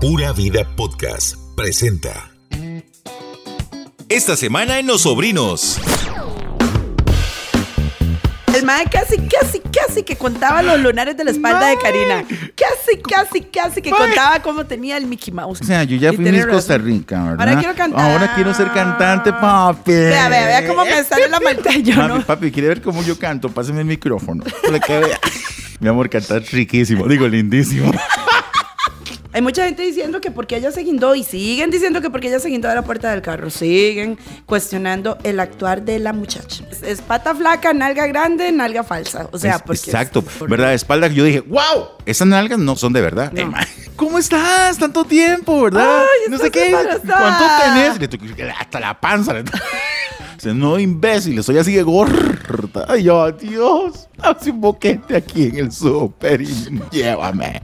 Pura Vida Podcast presenta. Esta semana en Los Sobrinos. El mae casi, casi, casi que contaba los lunares de la espalda de Karina. Casi, casi, casi que contaba cómo tenía el Mickey Mouse. O sea, yo ya fui Miss Costa. Rica, ¿verdad? Ahora quiero cantar. Ahora quiero ser cantante, papi. Vea, vea, vea cómo me sale la maldad. Yo Mami, no. papi, ¿quiere ver cómo yo canto? Pásame el micrófono. Para que vea. Mi amor, cantas riquísimo. Digo, lindísimo. Hay mucha gente diciendo que porque ella se guindó y siguen diciendo que porque ella se guindó de la puerta del carro. Siguen cuestionando el actuar de la muchacha. Es, es pata flaca, nalga grande, nalga falsa. O sea, Es- porque. es- Exacto. por- ¿Verdad? Espalda, yo dije, wow, esas nalgas no son de verdad. No. ¿Cómo estás? Tanto tiempo, ¿verdad? Ay, no sé qué. ¿Cuánto tenés? Le toqué hasta la panza. le no, imbécil, soy así de gorda. Ay, yo, Dios, hace un boquete aquí en el súper y llévame.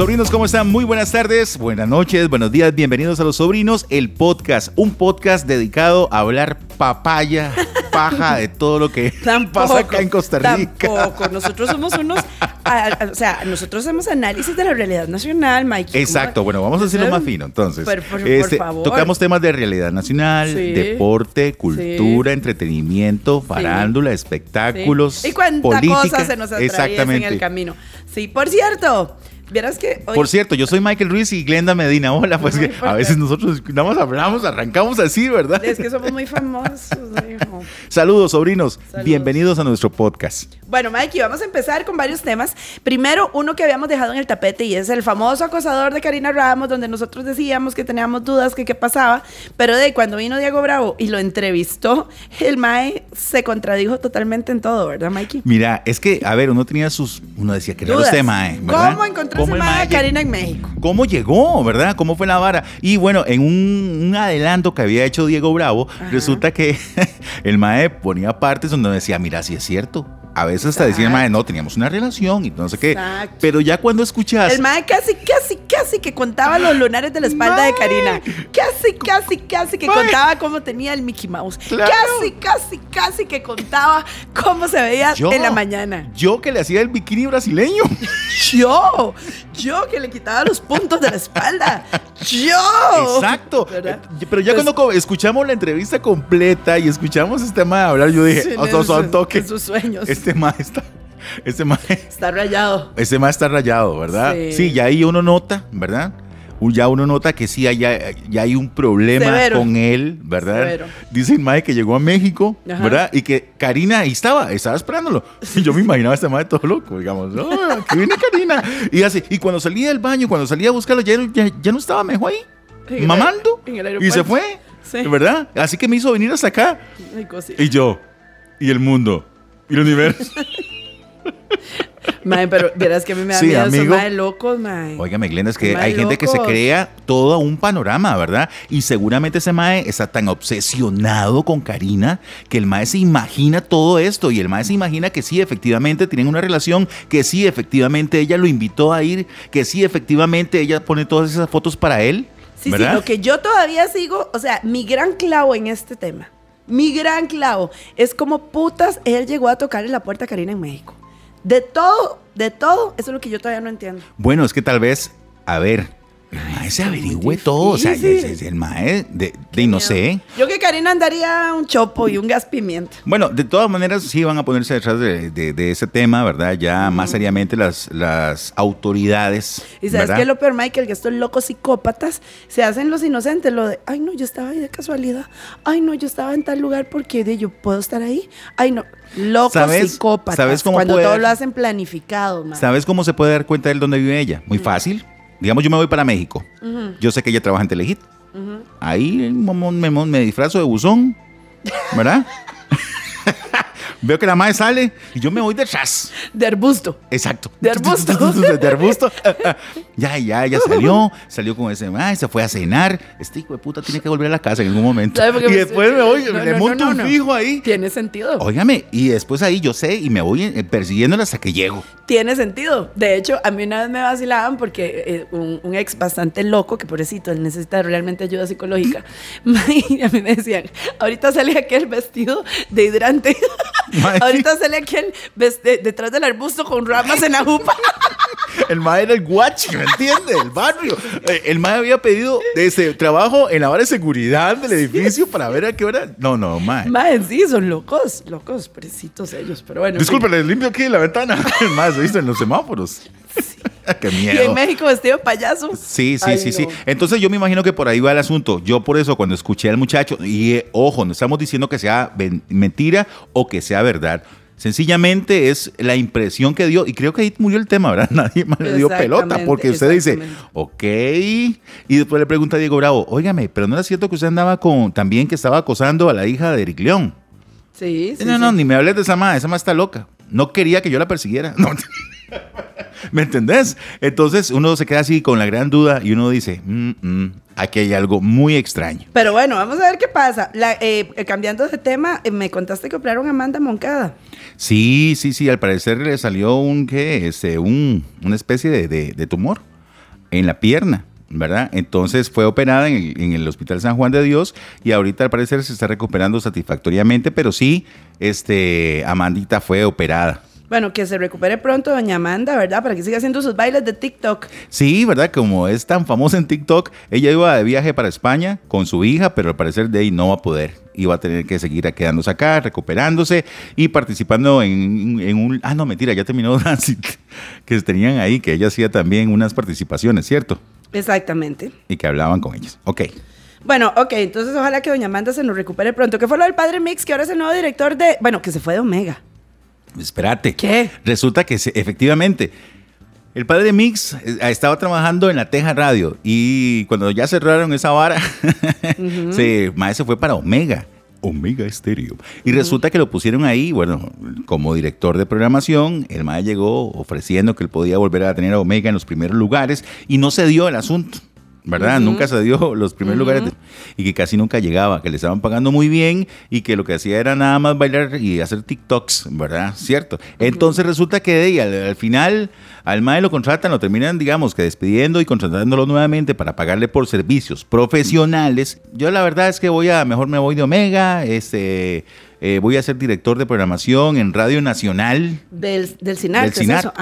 Sobrinos, ¿cómo están? Muy buenas tardes, buenas noches, buenos días, bienvenidos a Los Sobrinos, el podcast, un podcast dedicado a hablar papaya, paja de todo lo que Tampoco, pasa acá en Costa Rica. Tampoco. Nosotros somos unos. a- a- o sea, nosotros hacemos análisis de la realidad nacional, Mikey. Exacto, bueno, vamos a hacerlo más fino. Entonces, Por- por- por este, favor. tocamos temas de realidad nacional, Sí. deporte, cultura, entretenimiento, farándula, espectáculos. Y cuánta política. cosa se nos atraviesa en el camino. Sí, por cierto, vieras que hoy. Por cierto, yo soy Michael Ruiz y Glenda Medina. Hola, pues Muy que a veces nosotros nada más hablamos, arrancamos así, ¿verdad? Es que somos muy famosos, hijo. Saludos, sobrinos. Saludos. Bienvenidos a nuestro podcast. Bueno, Mikey, vamos a empezar con varios temas. Primero, uno que habíamos dejado en el tapete y es el famoso acosador de Karina Ramos, donde nosotros decíamos que teníamos dudas que qué pasaba, pero de cuando vino Diego Bravo y lo entrevistó, el Mae se contradijo totalmente en todo, ¿verdad, Mikey? Mira, es que, a ver, uno tenía sus. Uno decía que era Dudas. usted, Mae. ¿verdad? ¿Cómo encontró lleg- Karina en México? ¿Cómo llegó, verdad? ¿Cómo fue la vara? Y bueno, en un, un adelanto que había hecho Diego Bravo, resulta que el Mae ponía partes donde decía, mira, si es cierto. A veces hasta decía el Mae, no, teníamos una relación y no sé qué. Exacto. Pero ya cuando escuchas. El mae casi, casi, casi que contaba los lunares de la espalda de Karina. Casi, casi, casi que Mae. contaba cómo tenía el Mickey Mouse. Claro. Casi, casi, casi que contaba cómo se veía Yo. en la mañana. Yo que le hacía el bikini brasileño. Yo, yo que le quitaba los puntos de la espalda. Yo. Exacto. ¿Verdad? Eh, Pero ya Pues- cuando escuchamos la entrevista completa y escuchamos este mae hablar, yo dije, Sí, o en sea, son sus- toque. en sus sueños. Este mae está. Este mae. Está rayado. Ese mae está rayado, ¿verdad? Sí. Sí, ya ahí uno nota, ¿verdad? Ya uno nota que sí, ya, ya hay un problema Severo. con él, ¿verdad? Severo. Dice el mae que llegó a México, Ajá. ¿verdad? Y que Karina ahí estaba, estaba esperándolo. Y yo me imaginaba a este mae todo loco, digamos, ¡ah, que viene Karina! Y así, y cuando salía del baño, cuando salía a buscarlo, ya, ya, ya no estaba mejor ahí, En mamando, en el y se fue, Sí. ¿verdad? Así que me hizo venir hasta acá. Ay. Y yo, y el mundo, y el universo. Mae, pero verás que a mí me da Sí, miedo amigo. mae locos, mae. Óigame, Glenda, es que Mae hay gente que se crea todo un panorama, ¿verdad? Y seguramente ese mae está tan obsesionado con Karina que el mae se imagina todo esto y el mae se imagina que sí, efectivamente tienen una relación, que sí, efectivamente ella lo invitó a ir, que sí, efectivamente ella pone todas esas fotos para él. Sí, ¿verdad? sí, lo que yo todavía sigo, o sea, mi gran clavo en este tema, mi gran clavo, es como putas él llegó a tocarle la puerta a Karina en México. De todo, de todo, eso es lo que yo todavía no entiendo. Bueno, es que tal vez, a ver, mae se averigüe todo, o sea, difícil. es- es el mae de, de no sé. Yo que Karina andaría un chopo y un gas pimienta. Bueno, de todas maneras sí van a ponerse detrás de, de- de ese tema, ¿verdad? Ya más seriamente las, las autoridades. Y sabes es lo peor, Michael, que estos locos psicópatas se hacen los inocentes, lo de, ay no, yo estaba ahí de casualidad, ay no, yo estaba en tal lugar porque de, yo puedo estar ahí, ay no, locos ¿Sabes- psicópatas, sabes cómo cuando todo lo hacen planificado, man. ¿Sabes cómo se puede dar cuenta de él dónde vive ella? Muy fácil. Digamos, yo me voy para México. Yo sé que ella trabaja en Telehit. Ahí me, me- me disfrazo de buzón, ¿verdad? Veo que la madre sale y yo me voy detrás. De arbusto. Exacto. De arbusto. De arbusto. Ya, ya, ya salió. Salió con ese mae, se fue a cenar. Este hijo de puta tiene que volver a la casa en algún momento. ¿Sabe por qué Y después me voy, No, le no, monto no, un fijo ahí. Tiene sentido. Óigame, y después ahí yo sé y me voy eh, persiguiéndola hasta que llego. Tiene sentido. De hecho, a mí una vez me vacilaban porque eh, un, un ex bastante loco, que pobrecito, él necesita realmente ayuda psicológica. Y a mí me decían, ahorita sale aquel vestido de hidrante. Mae, sí. ahorita sale aquel veste- detrás del arbusto con ramas en la jupa. El mae era el guachi, ¿me entiende? El barrio. Eh, El mae había pedido ese trabajo en la hora de seguridad del edificio para ver a qué hora. No, no, mae. Mae, sí, son locos, locos, pobrecitos ellos. Pero bueno. en Disculpe, fin. les limpio aquí la ventana. Más, ¿viste? En los semáforos. Qué Y en miedo. México vestido de payaso. Sí, sí, Ay, sí, sí. Entonces yo me imagino que por ahí va el asunto. Yo por eso cuando escuché al muchacho, y eh, ojo, no estamos diciendo que sea mentira o que sea verdad. Sencillamente es la impresión que dio, y creo que ahí murió el tema, ¿verdad? Nadie más le dio pelota, porque usted dice, ok, y después le pregunta a Diego Bravo, óigame, pero no era cierto que usted andaba con, también que estaba acosando a la hija de Eric León. Sí, sí. no, no, sí. ni me hables de esa madre, esa madre está loca. No quería que yo la persiguiera. No. ¿Me entendés? Entonces uno se queda así con la gran duda y uno dice, "Mm, mm, aquí hay algo muy extraño. Pero bueno, vamos a ver qué pasa. La- eh, cambiando de tema, eh, me contaste que operaron a Amanda Moncada. Sí, sí, sí, al parecer le salió un, ¿qué? Este, un, una especie de, de- de tumor en la pierna. ¿Verdad? Entonces fue operada en el, en el Hospital San Juan de Dios y ahorita al parecer se está recuperando satisfactoriamente, pero sí, este, Amandita fue operada. Bueno, que se recupere pronto doña Amanda, ¿verdad? Para que siga haciendo sus bailes de TikTok. Sí, ¿verdad? Como es tan famosa en TikTok, ella iba de viaje para España con su hija, pero al parecer de ahí no va a poder. Iba a tener que seguir quedándose acá, recuperándose y participando en, en un... Ah, no, mentira, ya terminó Nancy, que tenían ahí, que ella hacía también unas participaciones, ¿cierto? Exactamente. Y que hablaban con ellas. Ok. Bueno, ok, entonces ojalá que doña Amanda se nos recupere pronto. ¿Qué fue lo del padre Mix, que ahora es el nuevo director de... Bueno, que se fue de Omega. Espérate. ¿Qué? Resulta que efectivamente el padre Mix eh, estaba trabajando en la Teja Radio y cuando ya cerraron esa vara, se, mae, se fue para Omega. Omega Estéreo. Y resulta que lo pusieron ahí, bueno, como director de programación, el mae llegó ofreciendo que él podía volver a tener a Omega en los primeros lugares y no se dio el asunto. ¿Verdad? Nunca se dio los primeros lugares de- y que casi nunca llegaba, que le estaban pagando muy bien y que lo que hacía era nada más bailar y hacer TikToks, ¿verdad? Cierto. Entonces resulta que de al, al final al MAE lo contratan, lo terminan, digamos, que despidiendo y contratándolo nuevamente para pagarle por servicios profesionales. Yo la verdad es que voy a, mejor me voy de Omega, este, eh, voy a ser director de programación en Radio Nacional Del, del CINAR.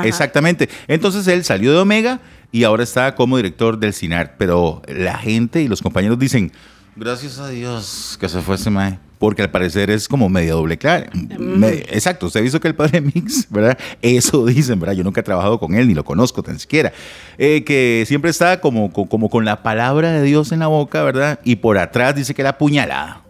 exactamente. Entonces él salió de Omega y ahora está como director del CINAR. Pero la gente y los compañeros dicen, gracias a Dios que se fue ese mae. Porque al parecer es como medio doble claro. Me- exacto, usted ha visto que el padre Mix, ¿verdad? Eso dicen, ¿verdad? Yo nunca he trabajado con él, ni lo conozco tan siquiera. Eh, que siempre está como, co- como con la palabra de Dios en la boca, ¿verdad? Y por atrás dice que la puñalada.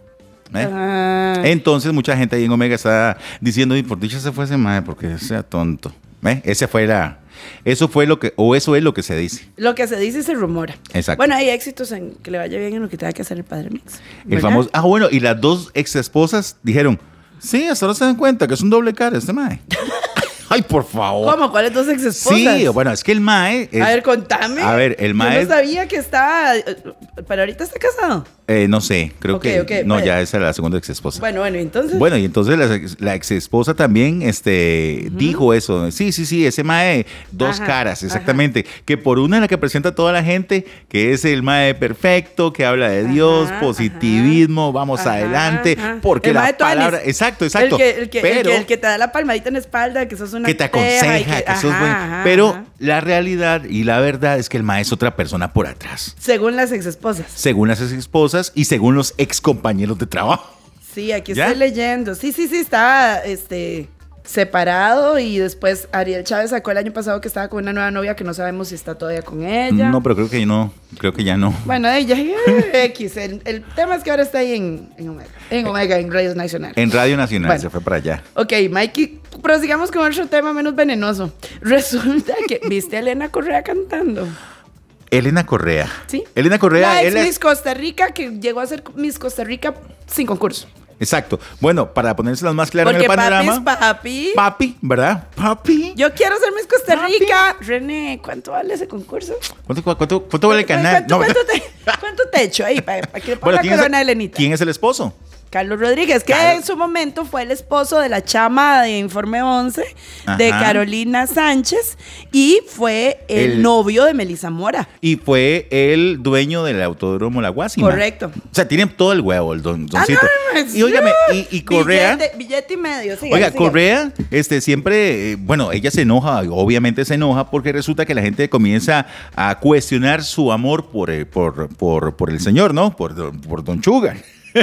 ¿eh? Ah. Entonces mucha gente ahí en Omega está diciendo, y por dicha se fue ese mae, porque sea tonto. ¿Ve? Ese fue la, eso fue lo que, o eso es lo que se dice. Lo que se dice se rumora. Exacto. Bueno, hay éxitos en que le vaya bien en lo que tenga que hacer el padre Mix. El famoso, ah, bueno, y las dos ex esposas dijeron, sí, hasta ahora se dan cuenta que es un doble cara este mae. Ay, por favor. ¿Cómo? ¿Cuáles dos ex esposas? Sí, bueno, es que el mae. es- a ver, contame. A ver, el Yo mae. no sabía que estaba. eh, Pero ahorita está casado. eh, no sé, creo que. no, ya esa era la segunda ex esposa. Bueno, bueno, entonces. Bueno, y entonces la, ex- la ex esposa también este, dijo eso. Sí, sí, sí, ese Mae, dos Ajá, caras, exactamente. Que por una es la que presenta a toda la gente, que es el Mae perfecto, que habla de Dios, Ajá, positivismo, vamos adelante. Porque El la palabra. Exacto, exacto. El que, el, que, el pero que- el que te da la palmadita en la espalda, que sos una que te y aconseja, que, sos ajá, bueno. ajá, pero ajá. la realidad y la verdad es que el Mae es otra persona por atrás. Según las ex esposas. Según las ex esposas y según los ex compañeros de trabajo. Sí, aquí ¿Ya? estoy leyendo. Sí, sí, sí, estaba este, separado y después Ariel Chávez sacó el año pasado que estaba con una nueva novia que no sabemos si está todavía con ella. No, pero creo que no, creo que ya no. Bueno, ella, eh, X. El, el tema es que ahora está ahí en, en Omega. En Omega, en Radio Nacional. En Radio Nacional Bueno. se fue para allá. Ok, Mikey, prosigamos con otro tema menos venenoso. Resulta que, ¿viste a Elena Correa cantando? Elena Correa. Sí. Elena Correa, La ex Miss Costa Rica que llegó a ser Miss Costa Rica sin concurso. Exacto. Bueno, para ponérselas más claras en el panorama. papi papi. Papi, ¿verdad? Papi. Yo quiero ser Miss Costa Rica. René, ¿cuánto vale ese concurso? ¿Cuánto, cuánto, cuánto vale el canal? ¿Cuánto, No, cuánto te, cuánto te echo ahí para, que le ponga Bueno, la ¿quién, es corona de el, Elenita? quién es el esposo? Carlos Rodríguez, que en su momento fue el esposo de la chama de Informe 11, de. Carolina Sánchez, y fue el, El- novio de Melissa Mora. Y fue el dueño del autódromo La Guasima. Correcto. O sea, tiene todo el huevo el don, Ah, doncito. no, no, no, y óigame, y, y Correa. Billete, billete y medio, siga, Oiga. Correa, este, siempre, eh, bueno, ella se enoja, obviamente se enoja porque resulta que la gente comienza a cuestionar su amor por, eh, por, por, por el señor, ¿no? Por, por Don Chuga.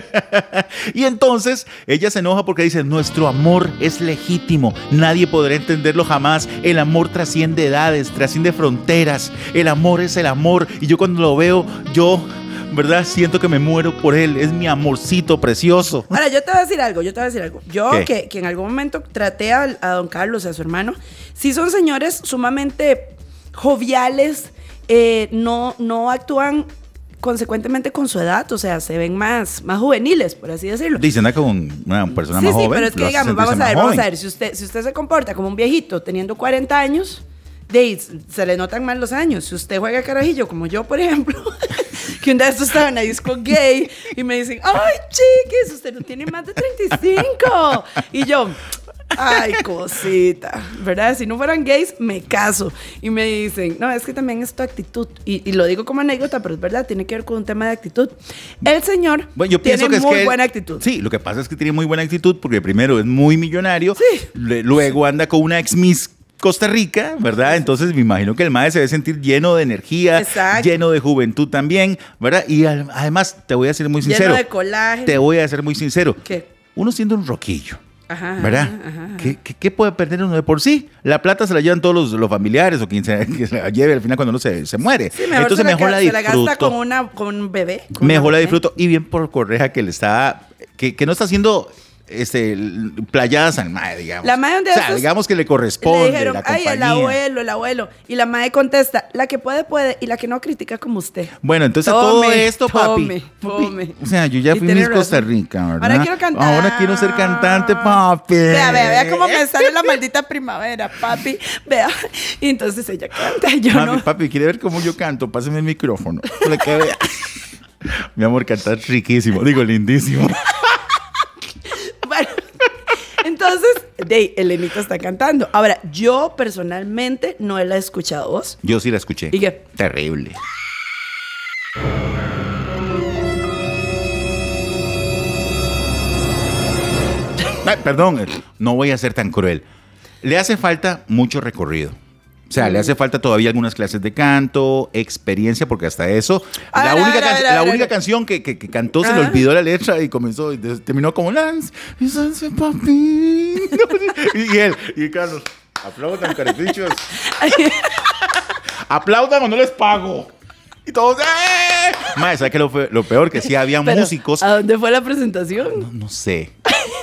y entonces ella se enoja porque dice, nuestro amor es legítimo, nadie podrá entenderlo jamás, el amor trasciende edades, trasciende fronteras, el amor es el amor y yo cuando lo veo, yo, ¿verdad? Siento que me muero por él, es mi amorcito precioso. Ahora, yo te voy a decir algo, yo te voy a decir algo. Yo que, que en algún momento traté a, a don Carlos, a su hermano, sí son señores sumamente joviales, eh, no, no actúan consecuentemente con su edad, o sea, se ven más, más juveniles, por así decirlo. Dice, anda con una persona Sí, más sí, joven. pero es que digamos, vamos a ver, vamos a ver, si usted, si usted se comporta como un viejito teniendo 40 años, de se le notan más los años. Si usted juega carajillo, como yo, por ejemplo, que un día esto estaba en la disco gay y me dicen, ay, chiquis, usted no tiene más de 35. Y yo, ay, cosita, ¿verdad? Si no fueran gays, me caso. Y me dicen, no, es que también es tu actitud. Y, y lo digo como anécdota, pero es verdad, tiene que ver con un tema de actitud. El señor Bueno, yo tiene pienso que es muy que- buena actitud. Sí, lo que pasa es que tiene muy buena actitud porque primero es muy millonario, Sí. le- luego anda con una ex Miss Costa Rica, ¿verdad? Entonces me imagino que el maestro se debe sentir lleno de energía, Exacto. lleno de juventud también, ¿verdad? Y al- además te voy a ser muy Lleno sincero. de colágeno. Te voy a ser muy sincero. ¿Qué? Uno siendo un roquillo. Ajá, ¿Verdad? ajá, ajá. ¿Qué, qué, qué puede perder uno de por sí? La plata se la llevan todos los, los familiares o quien se, que se la lleve al final cuando uno se, se muere. Sí, mejor Entonces se la, mejor ga- la se la disfruto. gasta con, una, con un bebé. con Mejor la bebé. disfruto. Y bien por Correja que le está. Que, que no está haciendo este, playadas al mae, digamos. La mae de o sea, esos- digamos que le Le corresponde. dijeron, la ay, el compañía". abuelo, el abuelo. Y la madre contesta, la que puede, puede. Y la que no critica como usted. Bueno, entonces todo Tome, esto, papi. tome, papi, tome. O sea, yo ya Y fui Miss Costa. Rica, ¿verdad? Ahora quiero cantar. Ahora quiero ser cantante, papi. Vea, vea, vea cómo me sale la maldita primavera, papi. Vea. Y entonces ella canta, yo Papi, no. papi, ¿quiere ver cómo yo canto? Páseme el micrófono. Para que vea. Mi amor, cantas riquísimo. Digo, lindísimo. Bueno, entonces, de Elenita está cantando. Ahora, yo personalmente no la he escuchado vos. Yo sí la escuché. ¿Y qué? Terrible. Ay, perdón, no voy a ser tan cruel. Le hace falta mucho recorrido. O sea, le hace falta todavía algunas clases de canto, experiencia, porque hasta eso. A la ver, única, ver, la ver. única canción que, que- que cantó se le Ajá. olvidó la letra y comenzó, y terminó como Lance. papi. y él, y Carlos, aplaudan, carepichos. Aplaudan o no les pago. Y todos, ¡eh! Mae, ¿sabes qué lo, peor? Que sí habían Pero, músicos. ¿A dónde fue la presentación? No, no sé.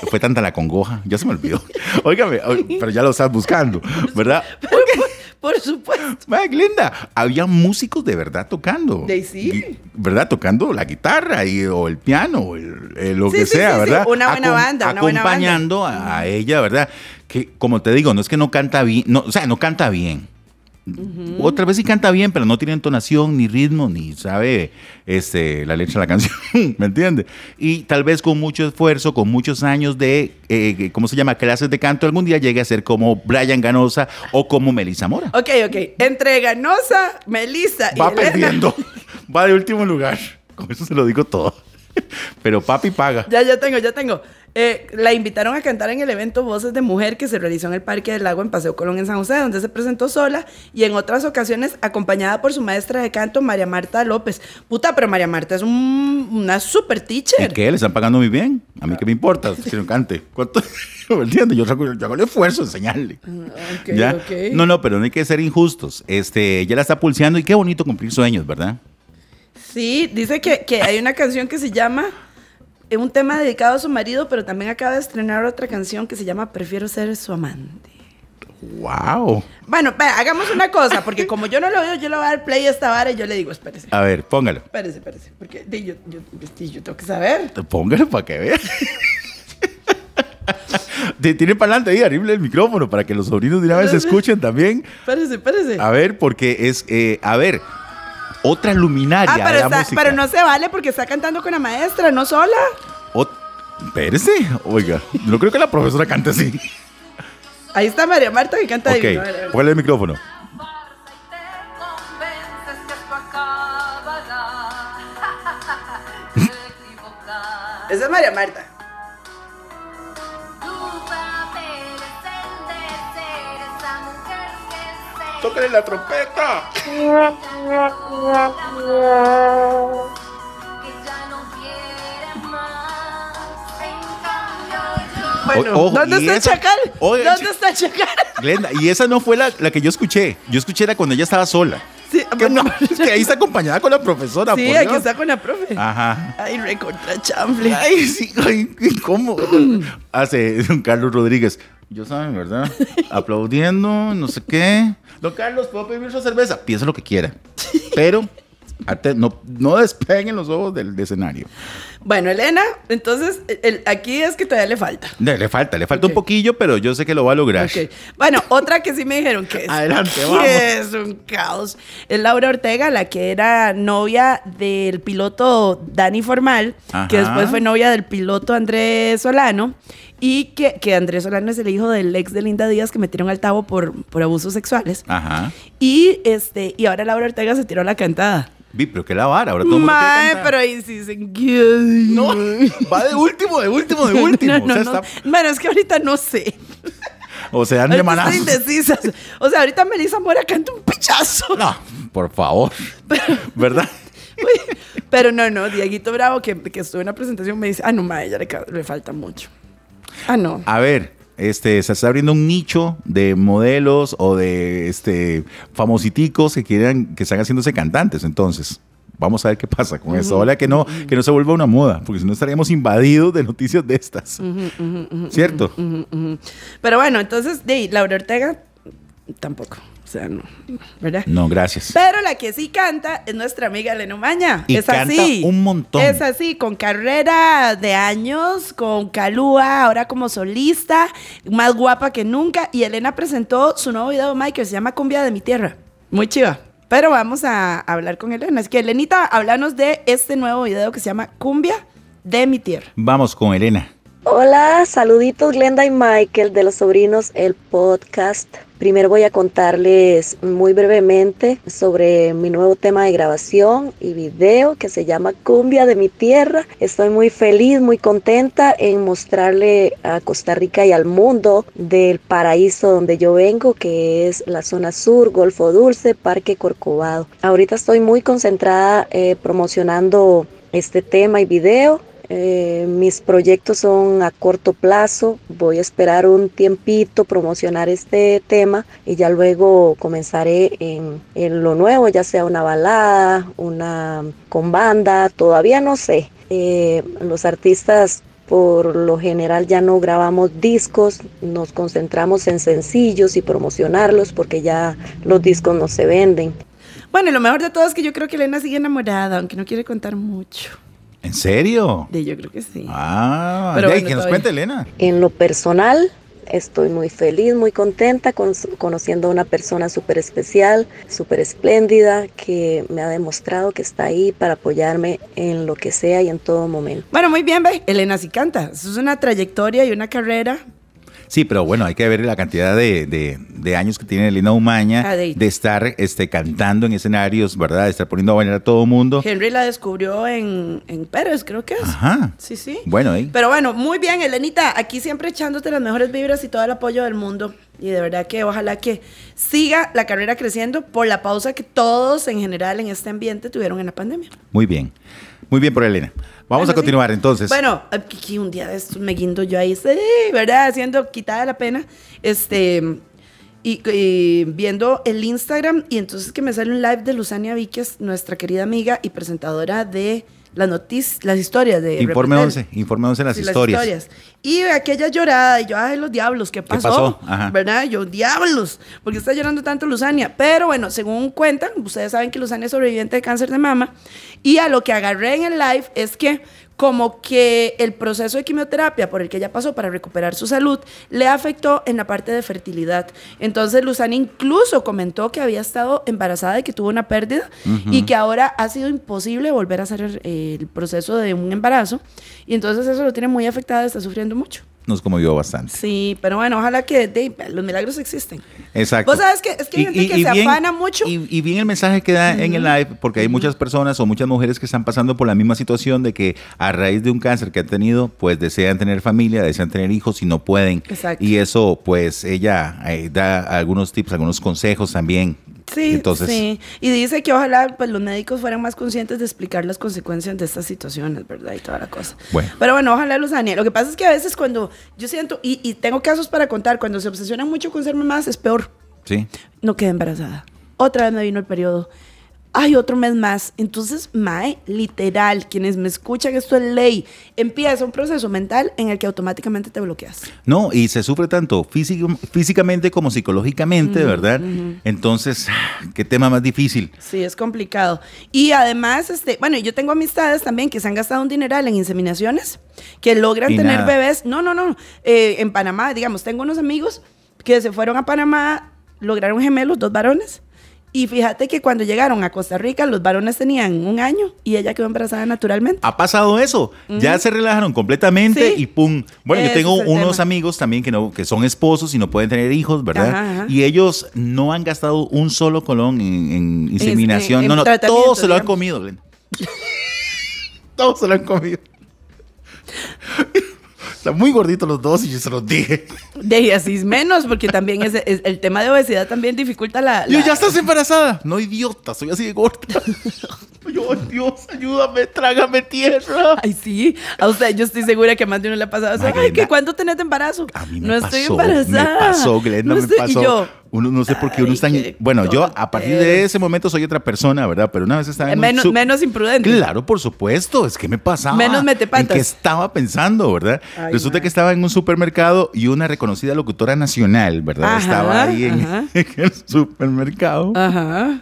Fue tanta la congoja. Ya se me olvidó. Óigame, pero ya lo estás buscando, ¿verdad? Por supuesto. Qué linda. Había músicos de verdad tocando. De sí. ¿Verdad? Tocando la guitarra y, o el piano o el- el- lo Sí, que sí, sea, sí, sí. ¿verdad? Una buena banda, una buena banda. acompañando a, a ella, ¿verdad? Que, como te digo, no es que no canta bien, no, o sea, no canta bien. Otra vez sí canta bien, pero no tiene entonación, ni ritmo, ni sabe este, la letra de la canción, ¿me entiendes? Y tal vez con mucho esfuerzo, con muchos años de, eh, ¿cómo se llama?, clases de canto, algún día llegue a ser como Brian Ganosa o como Melissa Mora. Ok, ok. Entre Ganosa, Melissa y Va Elena. perdiendo, va de último lugar. Con eso se lo digo todo. Pero papi paga. Ya, ya tengo, ya tengo. Eh, la invitaron a cantar en el evento Voces de Mujer que se realizó en el Parque del Lago en Paseo Colón en San José, donde se presentó sola y en otras ocasiones acompañada por su maestra de canto, María Marta López. Puta, pero María Marta es un- una super ¿Y teacher. qué? ¿Le están pagando muy bien? A mí qué me importa si no cante. ¿Cuánto? ¿Me entiendes? Yo, saco- yo hago el esfuerzo de enseñarle. Ok, ¿Ya? ok. No, no, pero no hay que ser injustos. Este, ella la está pulseando y qué bonito cumplir sueños, ¿verdad? Sí, dice que, que hay una canción que se llama, eh, un tema dedicado a su marido, pero también acaba de estrenar otra canción que se llama Prefiero ser su amante. ¡Wow! Bueno, vea, hagamos una cosa, porque como yo no lo veo, yo le voy a dar play a esta vara y yo le digo, espérese. A ver, póngalo. Espérese, espérese. Porque yo, yo, tengo que saber. Póngalo para que vea. Te- Tiene para adelante ahí, arriba el micrófono para que los sobrinos de una vez escuchen también. Espérese, espérese. A ver, porque es, eh, a ver, otra luminaria Ah, de pero, la está- música. pero no se vale porque está cantando con la maestra, no sola. Ot- Espérese, oiga, no creo que la profesora cante así. Ahí está María Marta que canta divino. Ok, ver. póngale el micrófono. Esa es María Marta. Tócale la trompeta. que ya no quiere más. En cambio yo Bueno, ojo, ¿dónde está esa- Chacal? Oiga, ¿Dónde está Chacal? Glenda, y esa no fue la, la que yo escuché. Yo escuché era cuando ella estaba sola. Sí, Que, bueno, no, es que ahí está acompañada con la profesora. sí, aquí está con la profe. Ajá. Ay, recontra chamble. Ay, sí, ay, ¿cómo? Hace don Carlos Rodríguez. Yo saben, ¿verdad? Aplaudiendo, no sé qué. Don Carlos, ¿puedo pedir otra cerveza? Piensa lo que quiera. Pero no, no despeguen los ojos del escenario. Bueno, Elena, entonces el- aquí es que todavía le falta. Le, le falta, le falta un poquillo, pero yo sé que lo va a lograr. Bueno, otra que sí me dijeron que es, Adelante, que vamos. es un caos. Es Laura Ortega, la que era novia del piloto Dani Formal, Ajá. que después fue novia del piloto Andrés Solano. Y que, que Andrés Solano es el hijo del ex de Linda Díaz que metieron al tabo por, por abusos sexuales. Ajá. Y este, y ahora Laura Ortega se tiró la cantada. Vi, pero qué la vara, ahora todo el mundo quiere Mae, cantar. pero ahí sí dicen que. No, va de último, de último, de último. No, no, o, sea, no. está- Bueno, es que ahorita no sé. o se dan de Ahorita estoy manazos. indecisa. O sea, ahorita Melissa Mora canta un pichazo. No, por favor. ¿Verdad? Uy, Pero no, no, Dieguito Bravo, que, que estuvo en la presentación, me dice, ah, no, madre, ya le, ca- le falta mucho. Ah, no. A ver, este, se está abriendo un nicho de modelos o de este famositicos que quieran, que están haciéndose cantantes. Entonces, vamos a ver qué pasa con eso. Ojalá que no, que no se vuelva una moda, porque si no estaríamos invadidos de noticias de estas. ¿Cierto? Pero bueno, entonces, de Laura Ortega, tampoco. O sea, no, ¿verdad? No, gracias. Pero la que sí canta es nuestra amiga Elena Umaña. Y es canta así. un montón. Es así, con carrera de años, con Calúa, ahora como solista, más guapa que nunca. Y Elena presentó su nuevo video, Mike, que se llama Cumbia de mi tierra. Muy chiva. Pero vamos a hablar con Elena. Es que, Elenita, háblanos de este nuevo video que se llama Cumbia de mi tierra. Vamos con Elena. Hola, saluditos Glenda y Michael de los sobrinos El Podcast. Primero voy a contarles muy brevemente sobre mi nuevo tema de grabación y video que se llama Cumbia de mi tierra. Estoy muy feliz, muy contenta en mostrarle a Costa Rica y al mundo del paraíso donde yo vengo, que es la zona sur, Golfo Dulce, Parque Corcovado. Ahorita estoy muy concentrada eh, promocionando este tema y video. Eh, mis proyectos son a corto plazo. Voy a esperar un tiempito promocionar este tema y ya luego comenzaré en, lo nuevo, ya sea una balada, una con banda, todavía no sé. Eh, los artistas por lo general ya no grabamos discos, nos concentramos en sencillos y promocionarlos porque ya los discos no se venden. Bueno, y lo mejor de todo es que yo creo que Elena sigue enamorada, aunque no quiere contar mucho. ¿En serio? De yo creo que sí. Ah, Pero de bueno, que nos cuente Elena. En lo personal, estoy muy feliz, muy contenta con- conociendo a una persona súper especial, súper espléndida, que me ha demostrado que está ahí para apoyarme en lo que sea y en todo momento. Bueno, muy bien, ve. Elena sí canta. Eso es una trayectoria y una carrera. Sí, pero bueno, hay que ver la cantidad de, de- de años que tiene Elena Umaña, Ah, de- de estar este, cantando en escenarios, ¿verdad? De estar poniendo a bailar a todo mundo. Henry la descubrió en, en Pérez, creo que es. Ajá. Sí, sí. Bueno, ahí. Pero bueno, muy bien, Elenita. Aquí siempre echándote las mejores vibras y todo el apoyo del mundo. Y de verdad que ojalá que siga la carrera creciendo por la pausa que todos en general en este ambiente tuvieron en la pandemia. Muy bien. Muy bien por Elena. Vamos Bueno, a continuar sí. entonces. Bueno, aquí un día de estos me guindo yo ahí, sí, ¿verdad? Haciendo quitada la pena. Este. Y, y viendo el Instagram, y entonces que me sale un live de Luzania Víquez, nuestra querida amiga y presentadora de las noticias, las historias de Informe Repetel. 11, Informe 11 en las Sí, historias. Y aquella llorada, y yo, ay, los diablos, ¿qué pasó? pasó? Ajá. ¿Verdad? Yo, diablos, ¿por qué está llorando tanto Luzania? Pero bueno, según cuentan, ustedes saben que Luzania es sobreviviente de cáncer de mama, y a lo que agarré en el live es que como que el proceso de quimioterapia por el que ella pasó para recuperar su salud le afectó en la parte de fertilidad. Entonces Luzana incluso comentó que había estado embarazada y que tuvo una pérdida y que ahora ha sido imposible volver a hacer el, el proceso de un embarazo. Y entonces eso lo tiene muy afectada, está sufriendo mucho. Nos conmovió bastante. Sí, pero bueno, ojalá que de- los milagros existen. Exacto. Vos sabes que es que hay gente que se afana mucho. Y, y bien el mensaje que da en el live, porque hay muchas personas o muchas mujeres que están pasando por la misma situación de que a raíz de un cáncer que han tenido, pues desean tener familia, desean tener hijos y no pueden. Exacto. Y eso, pues ella eh, da algunos tips, algunos consejos también. Sí, Entonces, sí. Y dice que ojalá pues, los médicos fueran más conscientes de explicar las consecuencias de estas situaciones, ¿verdad? Y toda la cosa. Bueno. Pero bueno, ojalá los Lo que pasa es que a veces cuando yo siento, y, y tengo casos para contar, cuando se obsesionan mucho con ser mamás, es peor. sí. No quedé embarazada. Otra vez me vino el periodo. Ay, otro mes más. Entonces, Mae, literal, quienes me escuchan, esto es ley. Empieza un proceso mental en el que automáticamente te bloqueas. No, y se sufre tanto físico- físicamente como psicológicamente, ¿verdad? Entonces, qué tema más difícil. Sí, es complicado. Y además, este, bueno, yo tengo amistades también que se han gastado un dineral en inseminaciones, que logran Y tener nada. bebés. No, no, no. eh, en Panamá, digamos, tengo unos amigos que se fueron a Panamá, lograron gemelos, dos varones. Y fíjate que cuando llegaron a Costa Rica, los varones tenían un año y ella quedó embarazada naturalmente. Ha pasado eso. Ya se relajaron completamente Sí. y pum. Bueno, yo tengo unos tema. amigos también que no que son esposos y no pueden tener hijos, ¿verdad? Ajá, ajá. Y ellos no han gastado un solo colón en, en inseminación. en no, no, todos se lo han comido, Glenn. todos se lo han comido. Están muy gorditos los dos y yo se los dije. De y así es menos, porque también es, es- el tema de obesidad también dificulta la... Yo, la- ya estás embarazada. No, idiota, soy así de gorda. Yo, "Ay, Dios, ayúdame, trágame tierra. Ay, sí. A usted, yo estoy segura que más de uno le ha pasado Ay, ¿que ¿cuándo tenés de embarazo? A mí me no pasó, estoy embarazada. Me pasó, Glenda, No me estoy- y pasó. yo, uno no sé por qué uno está en- Bueno, yo a partir de ese momento soy otra persona, ¿verdad? Pero una vez estaba en un menos, sup- menos imprudente. Claro, por supuesto. Es que me pasaba. Menos metepatas. ¿En qué estaba pensando, verdad? Ay, Resulta que estaba en un supermercado y una reconocida locutora nacional, ¿verdad? Ajá, estaba ahí en, el supermercado. Ajá.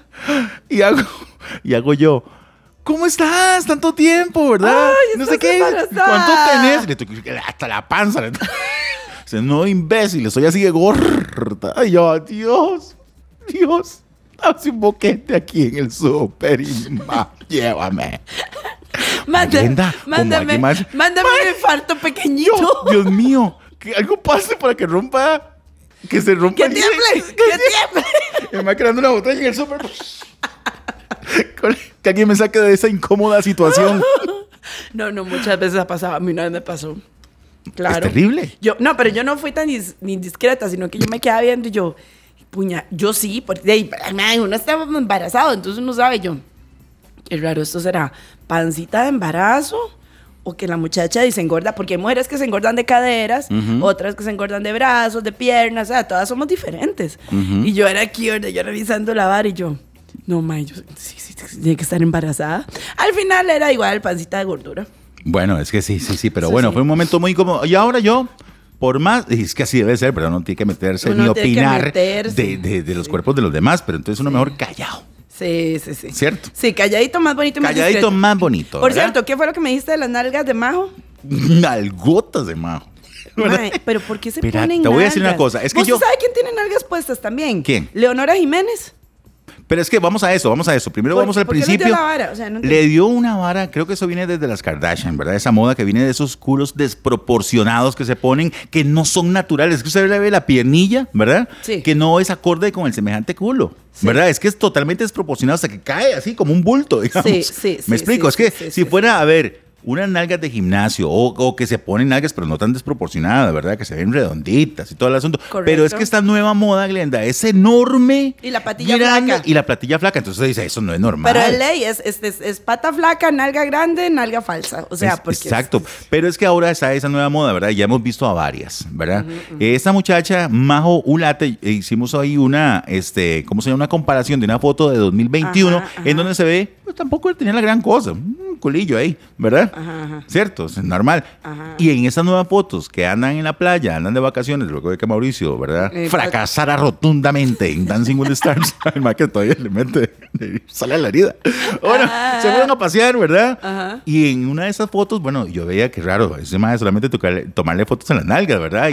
Y hago, y hago yo. ¿Cómo estás? Tanto tiempo, ¿verdad? Ay, no sé qué. embarazada. ¿Cuánto tenés? Hasta la panza. Dice, no, imbécil, soy así de gorda. Ay, yo, Dios, Dios, hace un boquete aquí en el súper y ma, llévame. Mándame, como mándame, más- mándame un infarto pequeñito. Yo, Dios mío, que algo pase para que rompa, que se rompa. que tiemble, que tiemble. Y me va creando una botella en el súper. Que alguien me saque de esa incómoda situación. No, no, muchas veces ha pasado. A mí una vez me pasó. Claro. Es terrible. Yo, no, pero yo no fui tan dis- ni discreta, sino que yo me quedaba viendo y yo, puña, yo sí, porque man, uno estaba embarazado, entonces uno sabe yo. Qué raro, esto será pancita de embarazo o que la muchacha dice engorda, porque hay mujeres que se engordan de caderas, otras que se engordan de brazos, de piernas, o sea, todas somos diferentes. Y yo era aquí, yo revisando la vara y yo, no, ma, yo sí, sí, sí, tiene que estar embarazada. Al final era igual pancita de gordura. Bueno, es que sí, sí, sí, pero Sí, bueno, sí. fue un momento muy incómodo. Y ahora yo, por más, es que así debe ser, pero no tiene que meterse Uno ni tiene que opinar meterse. de, de- de los cuerpos de los demás, pero entonces uno mejor callado, Sí, sí, sí. ¿cierto? Sí, calladito más bonito y más Calladito discreto. más bonito. Por ¿verdad? cierto, ¿qué fue lo que me dijiste de las nalgas de Majo? Nalgotas de majo. Mae, pero ¿por qué se Espera, ponen te voy a decir una cosa, es que ¿Vos yo- sabes quién tiene nalgas puestas también? ¿Quién? Leonora Jiménez. Pero es que vamos a eso, vamos a eso. Primero ¿Por- vamos al qué le dio principio. vara? O sea, no le dio una vara, creo que eso viene desde las Kardashian, ¿verdad? Esa moda que viene de esos culos desproporcionados que se ponen, que no son naturales. Es que usted le ve la piernilla, ¿verdad? Sí. Que no es acorde con el semejante culo, Sí. ¿verdad? Es que es totalmente desproporcionado hasta que cae así como un bulto, digamos. Sí, sí, sí, Me explico, es que si fuera, a ver, unas nalgas de gimnasio o, o que se ponen nalgas pero no tan desproporcionadas, ¿verdad? Que se ven redonditas y todo el asunto. Correcto. Pero es que esta nueva moda, Glenda, es enorme. Y la patilla grande, flaca. Y la platilla flaca. Entonces dice, eso no es normal. Pero es ley, es, es, es- es pata flaca, nalga grande, nalga falsa. O sea, porque... exacto. Pero es que ahora está esa nueva moda, ¿verdad? Ya hemos visto a varias, ¿verdad? Esta muchacha, Majo Ulate, hicimos ahí una, este, ¿cómo se llama? Una comparación de una foto de 2021 Ajá, ajá. en donde se ve, pues tampoco tenía la gran cosa. Un culillo ahí, ¿verdad? ¿Verdad? Ajá, ajá. ¿Cierto? Es normal. Ajá. Y en esas nuevas fotos que andan en la playa, andan de vacaciones, luego de que Mauricio, ¿verdad? Eh, Fracasara rotundamente en Dancing with the Stars. el más que todavía le mete, le sale la herida. Bueno, Ajá. se fueron a pasear, ¿verdad? Y en una de esas fotos, bueno, yo veía que raro, ese mae solamente tocarle- tomarle fotos en las nalgas, ¿verdad?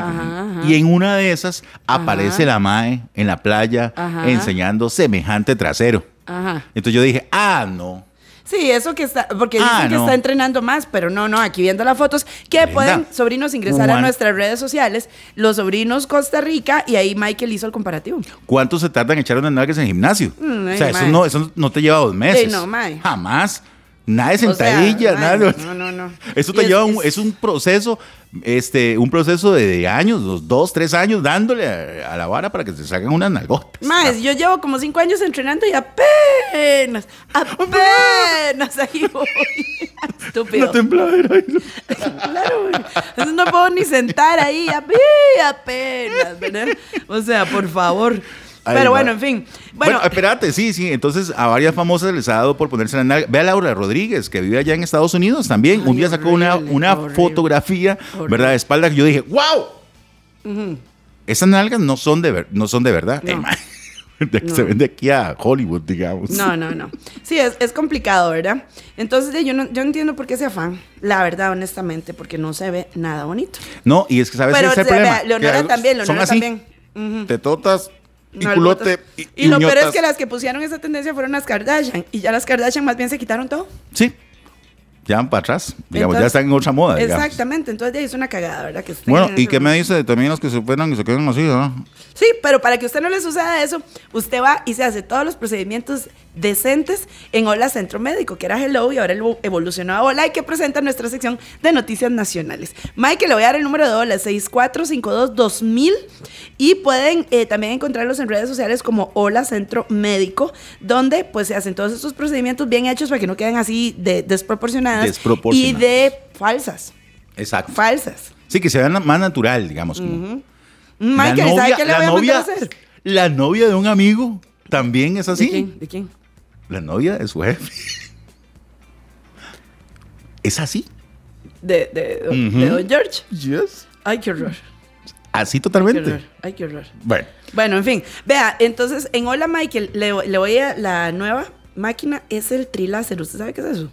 Y, y en una de esas aparece la mae en la playa enseñando semejante trasero. Entonces yo dije, ah, no. Sí, eso que está, porque dicen Ah, que no. está entrenando más, pero no, no, aquí viendo las fotos, que Linda. pueden, sobrinos, ingresar a nuestras redes sociales, los sobrinos Costa Rica, y ahí Michael hizo el comparativo. ¿Cuánto se tarda en echar unas nalgas en el gimnasio? Mm, o sea, eso no, eso no te lleva dos meses. Sí, no. Jamás. Nada de O sea, sentadilla, nada no, no, no. Eso te es- lleva, un, es- es un proceso, este, un proceso de, de años, los dos, tres años dándole a, a la vara para que se salgan unas nalgotas. Más, yo llevo como cinco años entrenando y apenas, apenas ahí voy. Estúpido. Una tembladera ahí. Claro, güey. Entonces no puedo ni sentar ahí, ape- apenas, ¿verdad? O sea, por favor. Pero no. bueno, en fin. Bueno, Bueno, espérate, sí, sí. Entonces, a varias famosas les ha dado por ponerse la nalga. Ve a Laura Rodríguez, que vive allá en Estados Unidos también. Ay, Un día sacó una, horrible, una horrible. fotografía, Horrible. ¿verdad? De espalda que yo dije, ¡wow! Esas nalgas no son de, ver- no son de verdad. No. Eh, de- No. Se ven de aquí a Hollywood, digamos. no, no, no. Sí, es, es complicado, ¿verdad? Entonces yo no, yo entiendo por qué ese afán, la verdad, honestamente, porque no se ve nada bonito. No, y es que sabes Pero ese es o sea, problema. vea, Leonora que también, Leonora también. Ujú. Tetotas y No, el culote y, Y, lo peor es que las que pusieron esa tendencia fueron las Kardashian. Y ya las Kardashian más bien se quitaron todo. Sí. Ya van para atrás. Digamos, ya están en otra moda. digamos. Exactamente. Entonces ya es una cagada, ¿verdad? Que Bueno, en ¿y qué me dice de también los que se operan y se quedan así, ¿no? Sí, pero para que usted no le suceda eso, usted va y se hace todos los procedimientos decentes en Hola Centro Médico, que era Hello y ahora evo- evolucionó a Hola y que presenta nuestra sección de noticias nacionales. Mike, le voy a dar el número de Hola, 6452-2000 y pueden eh, también encontrarlos en redes sociales como Hola Centro Médico, donde pues se hacen todos estos procedimientos bien hechos para que no queden así de desproporcionadas y de falsas, Exacto. falsas. Sí, que se vean más natural, digamos. como. Michael, ¿y ¿sabe qué le la voy a novia, hacer? la novia de un amigo también es así. ¿De quién? ¿De quién? La novia de su jefe. Es así. De, de. Don George. Yes. Ay, qué horror. Así Qué totalmente. horror. Ay, qué horror. Bueno. Bueno, en fin. Vea, entonces en Hola Michael, le, le voy a la nueva máquina, es el triláser. ¿Usted sabe qué es eso?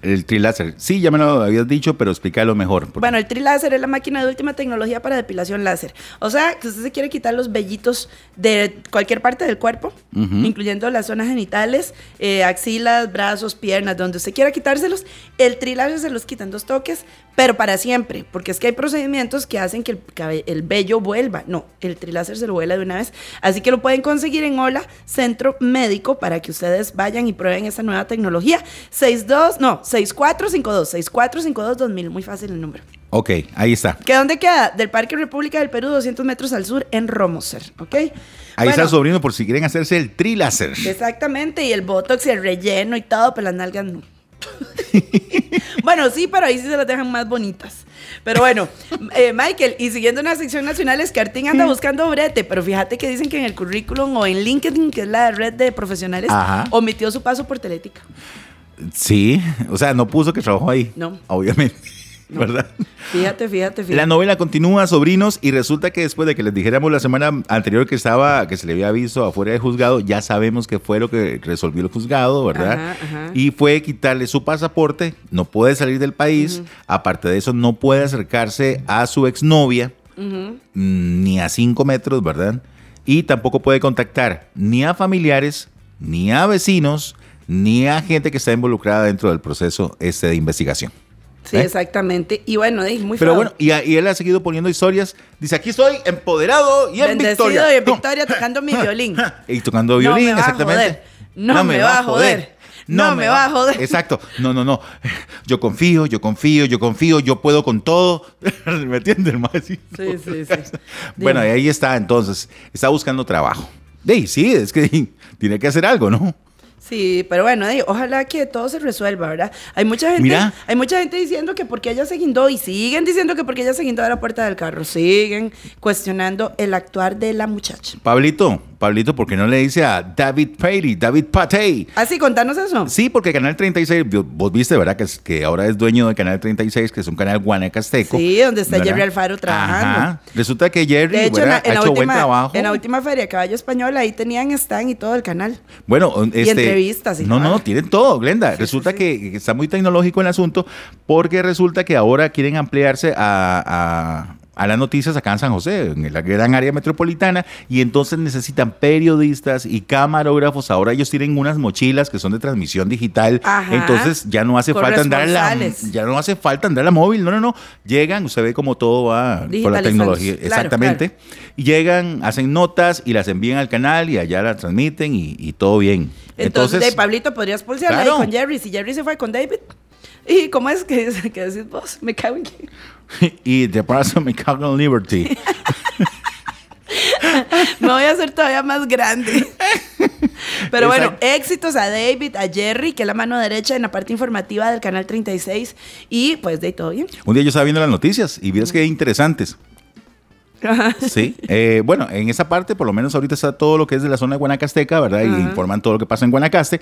El triláser. Sí, ya me lo habías dicho, pero explícalo mejor. porque- Bueno, el triláser es la máquina de última tecnología para depilación láser. O sea, que usted se quiere quitar los vellitos de cualquier parte del cuerpo, incluyendo las zonas genitales, eh, axilas, brazos, piernas, donde usted quiera quitárselos. El triláser se los quita en dos toques, pero para siempre, porque es que hay procedimientos que hacen que el, el vello vuelva. No, el triláser se lo vuela de una vez. Así que lo pueden conseguir en Hola Centro Médico para que ustedes vayan y prueben esa nueva tecnología. 62, no, 6452, 6452-2000, muy fácil el número. Ok, ahí está. ¿Que dónde queda? Del Parque República del Perú, 200 metros al sur, en Romoser, ¿ok? Ahí Bueno, está el sobrino por si quieren hacerse el triláser. Exactamente, y el botox y el relleno y todo, pero las nalgas no. bueno, sí, pero ahí sí se las dejan más bonitas. Pero bueno, eh, Michael, y siguiendo una sección nacional, Scartín anda buscando brete, pero fíjate que dicen que en el currículum o en LinkedIn, que es la red de profesionales, Ajá. omitió su paso por Teletica. Sí, o sea, no puso que trabajó ahí. No. Obviamente. ¿Verdad? Fíjate, fíjate, fíjate. La novela continúa, sobrinos, y resulta que después de que les dijéramos la semana anterior que estaba, que se le había aviso afuera del juzgado, ya sabemos qué fue lo que resolvió el juzgado, ¿verdad? Ajá, ajá. Y fue quitarle su pasaporte, no puede salir del país, aparte de eso, no puede acercarse a su exnovia, mm, ni a cinco metros, ¿verdad? Y tampoco puede contactar ni a familiares, ni a vecinos, ni a gente que está involucrada dentro del proceso este de investigación. Sí, ¿Eh? exactamente. Y bueno, di, muy Pero bueno, y, y él ha seguido poniendo historias. Dice, aquí estoy empoderado y en Bendecido victoria. y en No. victoria tocando mi violín. Y tocando violín, me va a exactamente. joder. No me va a joder. No me va a joder. Exacto. No, no, no. Yo confío, yo confío, yo confío, yo puedo con todo. ¿Me entiendes, más? Sí, Sí, sí. Bueno, y Dime. ahí está entonces. Está buscando trabajo. De sí, es que tiene que hacer algo, ¿no? Sí, pero bueno, ojalá que todo se resuelva, ¿verdad? Hay mucha gente, Mira. hay mucha gente diciendo que porque ella se guindó y siguen diciendo que porque ella se guindó de la puerta del carro, siguen cuestionando el actuar de la muchacha. Pablito, Pablito, ¿por qué no le dice a David Patey, David Patey? Ah, contanos eso. Sí, porque Canal 36, vos- viste, ¿verdad? Que, es- que ahora es dueño de Canal 36, que es un canal guanacasteco. Sí, donde está ¿verdad? Jerry Alfaro trabajando. Ajá. Resulta que Jerry De hecho, en la, en ha hecho buen trabajo. en la última feria Caballo Español, ahí tenían stand y todo el canal. Bueno, este, entrevistas y no, no, tienen todo, Glenda. resulta Que, que está muy tecnológico el asunto porque resulta que ahora quieren ampliarse a, a- a las noticias acá en San José, en la gran área metropolitana, y entonces necesitan periodistas y camarógrafos. Ahora ellos tienen unas mochilas que son de transmisión digital, Ajá. entonces ya no hace falta andar a la, ya no hace falta andar a la móvil, no, no, no. Llegan, usted ve cómo todo va con la tecnología, Claro, exactamente. Y llegan, hacen notas y las envían al canal y allá las transmiten y, y todo bien. Entonces, de Pablito podrías pulsearla Claro. ahí con Jerry. Si Jerry se fue con David. ¿Y cómo es que, que decís vos? Me cago en que. y The Price of Chicago Liberty. Me voy a hacer todavía más grande. Pero bueno, Exacto. éxitos a David, a Jerry, que es la mano derecha en la parte informativa del canal 36. Y pues de ahí todo bien. Un día yo estaba viendo las noticias y vieras que interesantes. Sí, Eh, bueno, en esa parte, por lo menos ahorita está todo lo que es de la zona de Guanacasteca, ¿verdad? Y informan todo lo que pasa en Guanacaste.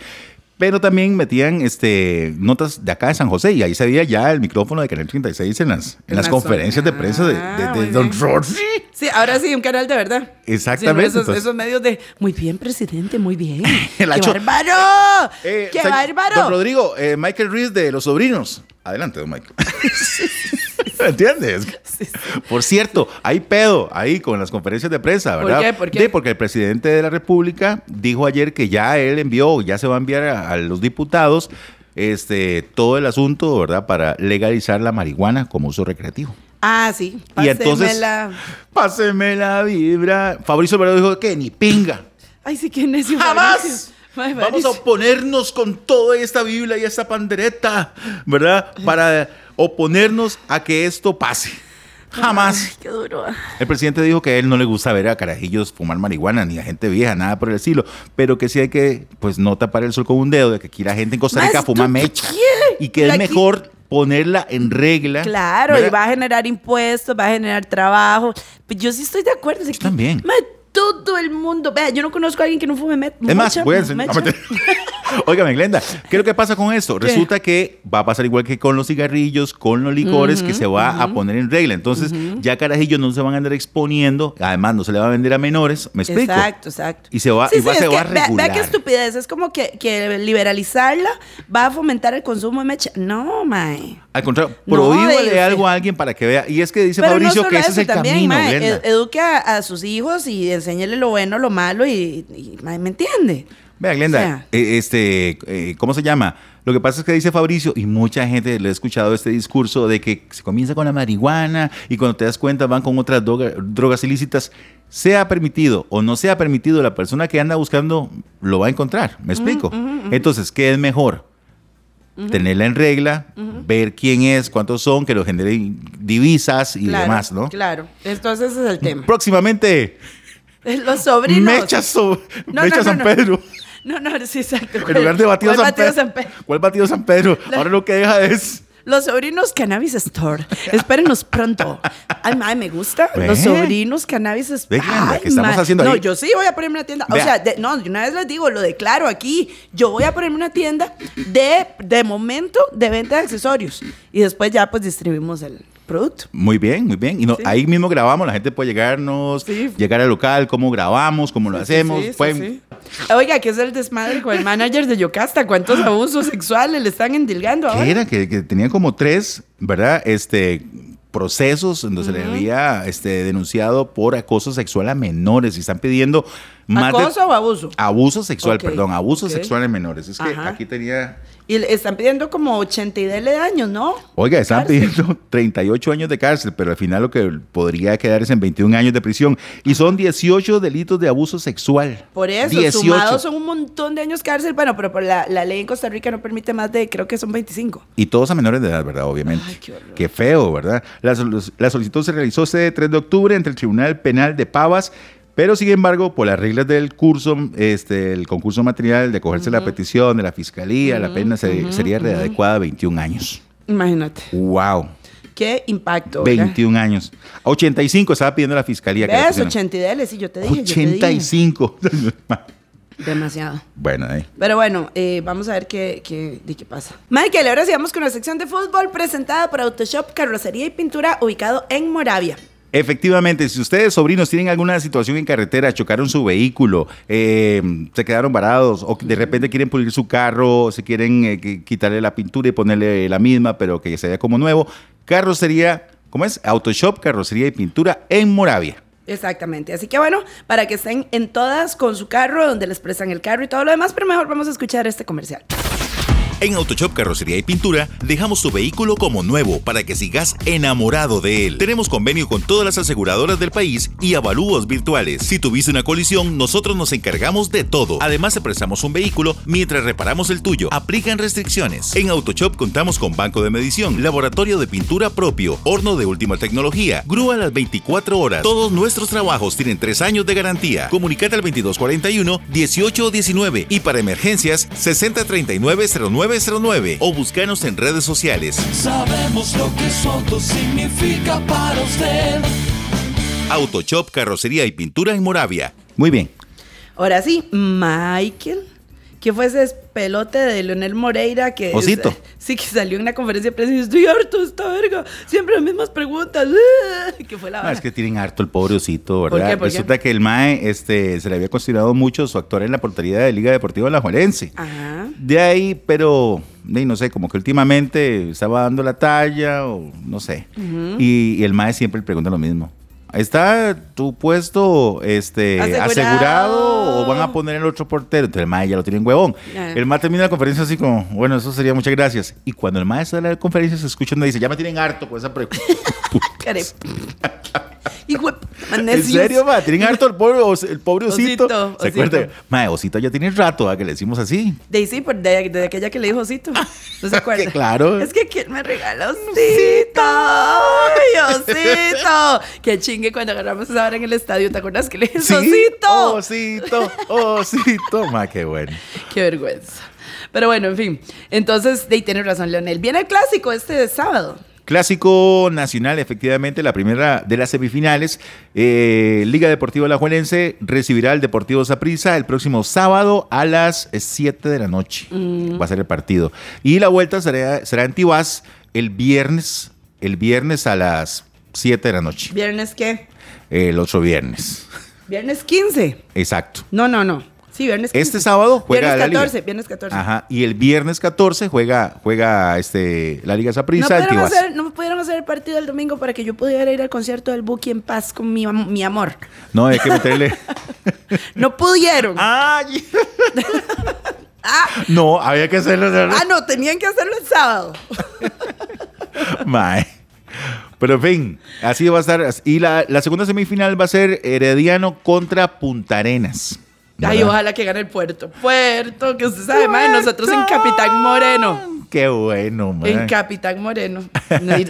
Pero también metían este, notas de acá de San José y ahí se veía ya el micrófono de Canal 36 en las, en las la conferencias de prensa de, de- Ah, de Don. Rossi. Sí, ahora sí, un canal de verdad. Exactamente, Sí, esos, medios de, muy bien, presidente, muy bien. ¡Qué bárbaro! Eh, ¡Qué bárbaro! Don Rodrigo, eh, Michael Reese de Los Sobrinos. Adelante, don Michael. ¿Entiendes? Por cierto, hay pedo ahí con las conferencias de prensa, ¿Por ¿verdad? qué? ¿Por qué? De- porque el presidente de la República dijo ayer que ya él envió, ya se va a enviar a, a los diputados este, todo el asunto, ¿verdad? Para legalizar la marihuana como uso recreativo. Ah, sí. Y entonces, Pásemela. páseme la vibra. Fabricio Alvarado dijo que ni pinga. Ay, sí, qué necio. Jamás vamos a oponernos con toda esta Biblia y esta pandereta, ¿verdad? Para oponernos a que esto pase. Jamás. Ay, qué duro. El presidente dijo que a él no le gusta ver a carajillos fumar marihuana, ni a gente vieja, nada por el estilo, pero que sí hay que, pues, no tapar el sol con un dedo, de que aquí la gente en Costa Rica fuma ¿tú mecha. qué? Y que es mejor ponerla en regla. Claro, ¿verdad? y va a generar impuestos, va a generar trabajo. Pues yo sí estoy de acuerdo. es que, también. Todo el mundo. Vea, yo no conozco a alguien que no fume met. Es más, voy a enseñar. mecha. Óigame, Glenda, ¿qué es lo que pasa con esto? ¿Qué? Resulta que va a pasar igual que con los cigarrillos, con los licores, que se va a poner en regla. Entonces, ya carajillos no se van a andar exponiendo, además no se le va a vender a menores, ¿me explico? Exacto, exacto. Y se va, y va- es se va a vea- regular. Vea, qué estupidez. Es como que, que liberalizarla va a fomentar el consumo de mecha. No, mae. Al contrario, No, prohíbale algo a alguien para que vea. Y es que dice Pero Fabricio no que ese es el también, camino, mae, Glenda. ed- eduque a, a sus hijos y enséñele lo bueno, lo malo y, ¿me entiende? Vea, Glenda, O sea. eh, este, eh, ¿cómo se llama? Lo que pasa es que dice Fabricio, y mucha gente le ha escuchado este discurso de que se comienza con la marihuana y cuando te das cuenta van con otras droga- drogas ilícitas. Sea permitido o no sea permitido, la persona que anda buscando lo va a encontrar. ¿Me explico? Entonces, ¿qué es mejor? Tenerla en regla, ver quién es, cuántos son, que lo generen divisas y Claro, demás, ¿no? Claro. Entonces ese es el tema. Próximamente, Los sobrinos. Mecha, so- No, Mecha no, no, San no. Pedro. No, no, sí, exacto. En lugar de batido, ¿Cuál San, batido Pedro. San Pedro? ¿Cuál batido San Pedro? Ahora lo que deja es. Los sobrinos Cannabis Store. Espérenos pronto. Ay, mae, me gusta. Ve. Los sobrinos Cannabis Store. Ay, ¿qué estamos haciendo No, ahí? yo sí voy a ponerme una tienda. Vea. O sea, de- no, una vez les digo, lo declaro aquí. Yo voy a ponerme una tienda de, de momento de venta de accesorios. Y después ya pues distribuimos el Muy bien, muy bien. Y no, Sí. ahí mismo grabamos, la gente puede llegarnos, Sí. llegar al local, cómo grabamos, cómo lo hacemos. Sí, pueden-. Oiga, ¿qué es el desmadre con el manager de Yocasta? ¿Cuántos abusos sexuales le están endilgando ahora? ¿Qué era? Que, que tenía como tres, ¿verdad? Este procesos donde se le había este, denunciado por acoso sexual a menores y están pidiendo más de- ¿Acoso o abuso? abuso sexual, perdón, abuso sexual en menores. Es que Ajá. aquí tenía Y le están pidiendo como 80 y dele años, ¿no? Oiga, están Cárcel. pidiendo 38 años de cárcel, pero al final lo que podría quedar es en 21 años de prisión. Y son 18 delitos de abuso sexual. Por eso, 18. sumados son un montón de años cárcel. Bueno, pero por la, la ley en Costa Rica no permite más de, creo que son 25. Y todos a menores de edad, ¿verdad? Obviamente. Ay, qué horror. Qué feo, ¿verdad? La solicitud se realizó este 3 de octubre entre el Tribunal Penal de Pavas, pero sin embargo, por las reglas del curso, este, el concurso material de acogerse la petición de la fiscalía, la pena se- sería readecuada a 21 años. Imagínate. ¡Wow! Qué impacto. oiga. 21 años. 85 estaba pidiendo la fiscalía que ¿Ves? pusieran. 80 y sí, yo te dije. yo te dije. 85. Demasiado. bueno, ahí. Pero bueno, eh, vamos a ver qué, qué, de qué pasa. Michael, ahora sí vamos con la sección de fútbol presentada por Autoshop Carrocería y Pintura ubicado en Moravia. Efectivamente, si ustedes, sobrinos, tienen alguna situación en carretera, chocaron su vehículo, eh, se quedaron varados o de repente quieren pulir su carro, se quieren eh, qui- quitarle la pintura y ponerle la misma, pero que se vea como nuevo, carrocería, ¿cómo es? Autoshop, carrocería y pintura en Moravia. Exactamente. Así que bueno, para que estén en todas con su carro, donde les prestan el carro y todo lo demás, pero mejor vamos a escuchar este comercial. En Autoshop Carrocería y Pintura dejamos tu vehículo como nuevo para que sigas enamorado de él. Tenemos convenio con todas las aseguradoras del país y avalúos virtuales. Si tuviste una colisión, nosotros nos encargamos de todo. Además, te prestamos un vehículo mientras reparamos el tuyo. Aplican restricciones. En Autoshop contamos con banco de medición, laboratorio de pintura propio, horno de última tecnología, grúa a las 24 horas. Todos nuestros trabajos tienen 3 años de garantía. Comunicate al 2241-1819 y para emergencias 6039-0909 o búscanos en redes sociales. Sabemos lo que Soto significa para usted. Autoshop, carrocería y pintura en Moravia. Muy bien. Ahora sí, Michael, ¿qué fue ese pelote de Leonel Moreira que... Osito. sí, que salió en una conferencia de prensa y estoy harto esta verga, siempre las mismas preguntas. que fue la vara. es que tienen harto el pobre osito, ¿Por ¿verdad? qué? ¿Por qué? Resulta que el MAE este, se le había considerado mucho su actuar en la portería de Liga Deportiva La Juelense. Ajá. De ahí, pero ahí, no sé, como que últimamente estaba dando la talla o no sé. y, y el MAE siempre le pregunta lo mismo. ¿Está tu puesto este, Asegurado. asegurado. o van a poner el otro portero? Entonces el MAE ya lo tiene en huevón. Ah. El MAE termina la conferencia así como, bueno, eso sería muchas gracias. Y cuando el MAE sale de la conferencia se escucha donde dice, ya me tienen harto con esa pregunta. Hijo ¿En serio, ma? Tienen harto el pobre, el pobre osito. Osito, ¿Se acuerda? Ma, osito ya tiene rato ¿a? que le decimos así. De ahí sí, por- de, de aquella que le dijo Osito. ¿No se acuerda? Claro. Es que ¿quién me regala Osito? ¡Ay, Osito! Que chingue cuando agarramos esa hora en el estadio. ¿Te acuerdas que le dije Osito? Osito, osito. Ma, qué bueno. Qué vergüenza. Pero bueno, en fin. Entonces, de ahí tiene razón, Leonel. Viene el clásico este sábado. Clásico nacional, efectivamente, la primera de las semifinales. Eh, Liga Deportiva Alajuelense recibirá al Deportivo Saprissa el próximo sábado a las 7 de la noche. Mm. Va a ser el partido. Y la vuelta será, será en Tibás el viernes, el viernes a las 7 de la noche. ¿Viernes qué? El otro viernes. ¿Viernes 15? Exacto. No, no, no. Sí, viernes 15. Este sábado juega Viernes la liga. 14, viernes 14. Ajá, y el viernes 14 juega, juega este, la Liga No Saprissa pudieron, hacer, no pudieron hacer el partido el domingo para que yo pudiera ir al concierto del Buki en paz con mi, mi amor. No, hay que meterle. No pudieron. ¡Ay! Ah, No, había que hacerlo. verdad. ah, no, tenían que hacerlo el sábado. Mae. Pero en fin, así va a estar. Y la, la segunda semifinal va a ser Herediano contra Punta Arenas. Ay, ¿verdad? ojalá que gane el puerto. Puerto, que usted sabe, mae, nosotros en Capitán Moreno. Qué bueno, mae. En Capitán Moreno.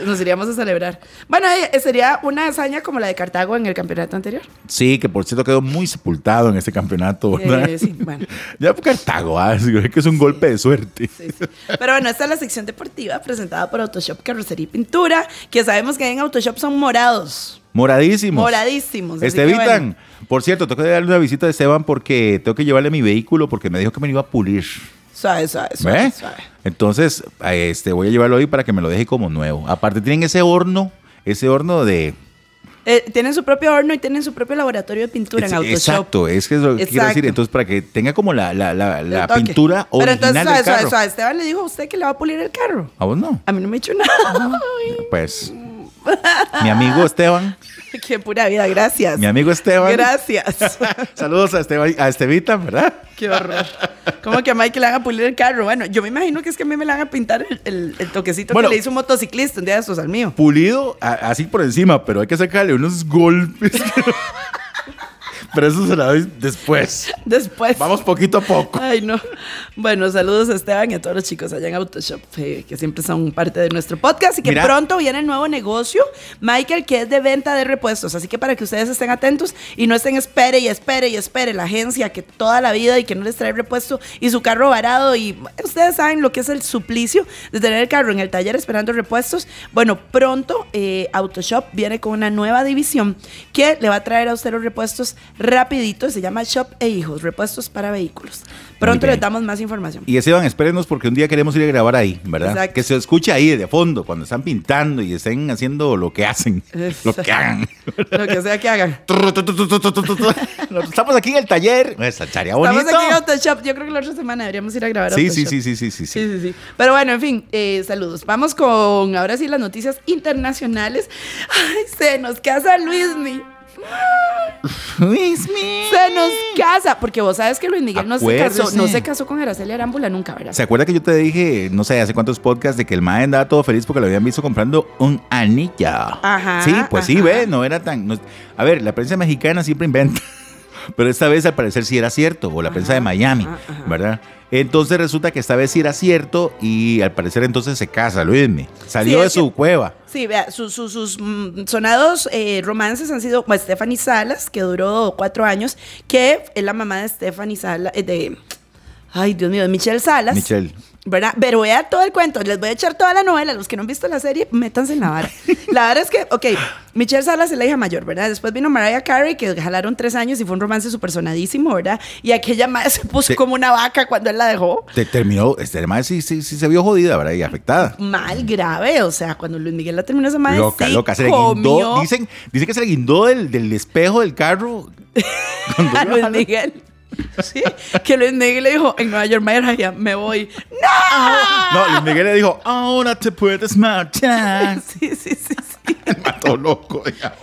Nos, iríamos a celebrar. Bueno, eh, sería una hazaña como la de Cartago en el campeonato anterior. Sí, que por cierto quedó muy sepultado en este campeonato. ¿verdad? Eh, sí, bueno. Ya Cartago, ah, sí, que es un golpe de suerte. Sí, sí. Pero bueno, esta es la sección deportiva presentada por Autoshop Carrocería y Pintura, que sabemos que en Autoshop son morados. Moradísimos. Moradísimos. Estevitan, bueno. por cierto, tengo que darle una visita a Esteban porque tengo que llevarle mi vehículo porque me dijo que me lo iba a pulir. Suave, suave, suave, ¿Ve? suave. Entonces, este, voy a llevarlo hoy para que me lo deje como nuevo. Aparte, tienen ese horno, ese horno de... Eh, tienen su propio horno y tienen su propio laboratorio de pintura en Autoshop. Exacto, es que es lo que quiero decir. Entonces, para que tenga como la, la, la, la pintura Pero original entonces, suave, del carro. Esteban le dijo a usted que le va a pulir el carro. ¿A vos no? A mí no me ha hecho nada. Pues, mi amigo Esteban, Qué pura vida, gracias. mi amigo Esteban. Gracias. Saludos a, Esteban, a Estevita, ¿verdad? Qué horror. ¿Cómo que a Mike le van a pulir el carro? Bueno, yo me imagino que es que a mí me le van a pintar el, el- el toquecito Bueno. que le hizo un motociclista un día de estos al mío. Pulido a- así por encima, pero hay que sacarle unos golpes. Pero eso se la doy después. Después. Vamos poquito a poco. Ay, no. Bueno, saludos a Esteban y a todos los chicos allá en Autoshop, eh, que siempre son parte de nuestro podcast y que Mira. pronto viene el nuevo negocio, Michael, que es de venta de repuestos. Así que para que ustedes estén atentos y no estén espere y espere y espere la agencia que toda la vida y que no les trae repuesto y su carro varado y ustedes saben lo que es el suplicio de tener el carro en el taller esperando repuestos. Bueno, pronto eh, Autoshop viene con una nueva división que le va a traer a usted los repuestos rapidito. Se llama Shop e Hijos, repuestos para vehículos. Pronto les damos más información. Y Esteban, espérenos porque un día queremos ir a grabar ahí, ¿verdad? Exacto. Que se escuche ahí de fondo cuando están pintando y estén haciendo lo que hacen, lo que hagan. Lo que sea que hagan. Estamos aquí en el taller. Estaría bonito. Estamos aquí en Autoshop. Yo creo que la otra semana deberíamos ir a grabar Sí, Autoshop. sí, sí, sí, sí, sí, Sí, sí, sí. Pero bueno, en fin, eh, saludos. Vamos con ahora sí las noticias internacionales. Ay, se nos casa Luismi. Se nos casa. Porque vos sabes que Luis Miguel no se casó, no se casó con Araceli Arámbula nunca, ¿verdad? ¿Se acuerda que yo te dije, no sé, hace cuántos podcasts de que el mae andaba todo feliz porque lo habían visto comprando un anillo? Ajá, Sí, pues sí, ve, no era tan. no- a ver, la prensa mexicana siempre inventa. Pero esta vez al parecer sí era cierto, o la prensa de Miami, ajá, ajá. ¿verdad? Entonces resulta que esta vez sí era cierto y al parecer entonces se casa, Luismi. Salió Sí, de su que- cueva. Sí, vea, sus, sus, sus, mm, sonados eh, romances han sido pues, Stephanie Salas, que duró cuatro años, que es la mamá de Stephanie Salas, eh, de, ay Dios mío, de Michelle Salas. Michelle. ¿Verdad? Pero vea todo el cuento, les voy a echar toda la novela, los que no han visto la serie, métanse en la vara. La vara es que, ok, Michelle Salas es la hija mayor, ¿verdad? Después vino Mariah Carey, que jalaron tres años y fue un romance súper sonadísimo, ¿verdad? Y aquella madre se puso como una vaca cuando él la dejó. Te terminó, este mae sí, sí, sí se vio jodida, ¿verdad? Y afectada. Mal, grave, o sea, cuando Luis Miguel la terminó esa madre, Loca, sí loca. Se le comió guindó. Dicen, dicen que se le guindó del, del espejo del carro. A Luis. Miguel. Sí, que Luis Miguel le dijo en Nueva York, Mariah, me voy. ¡No! No, Luis Miguel le dijo, ahora te puedes marchar. Sí, sí, sí, sí. Mató loco, digamos.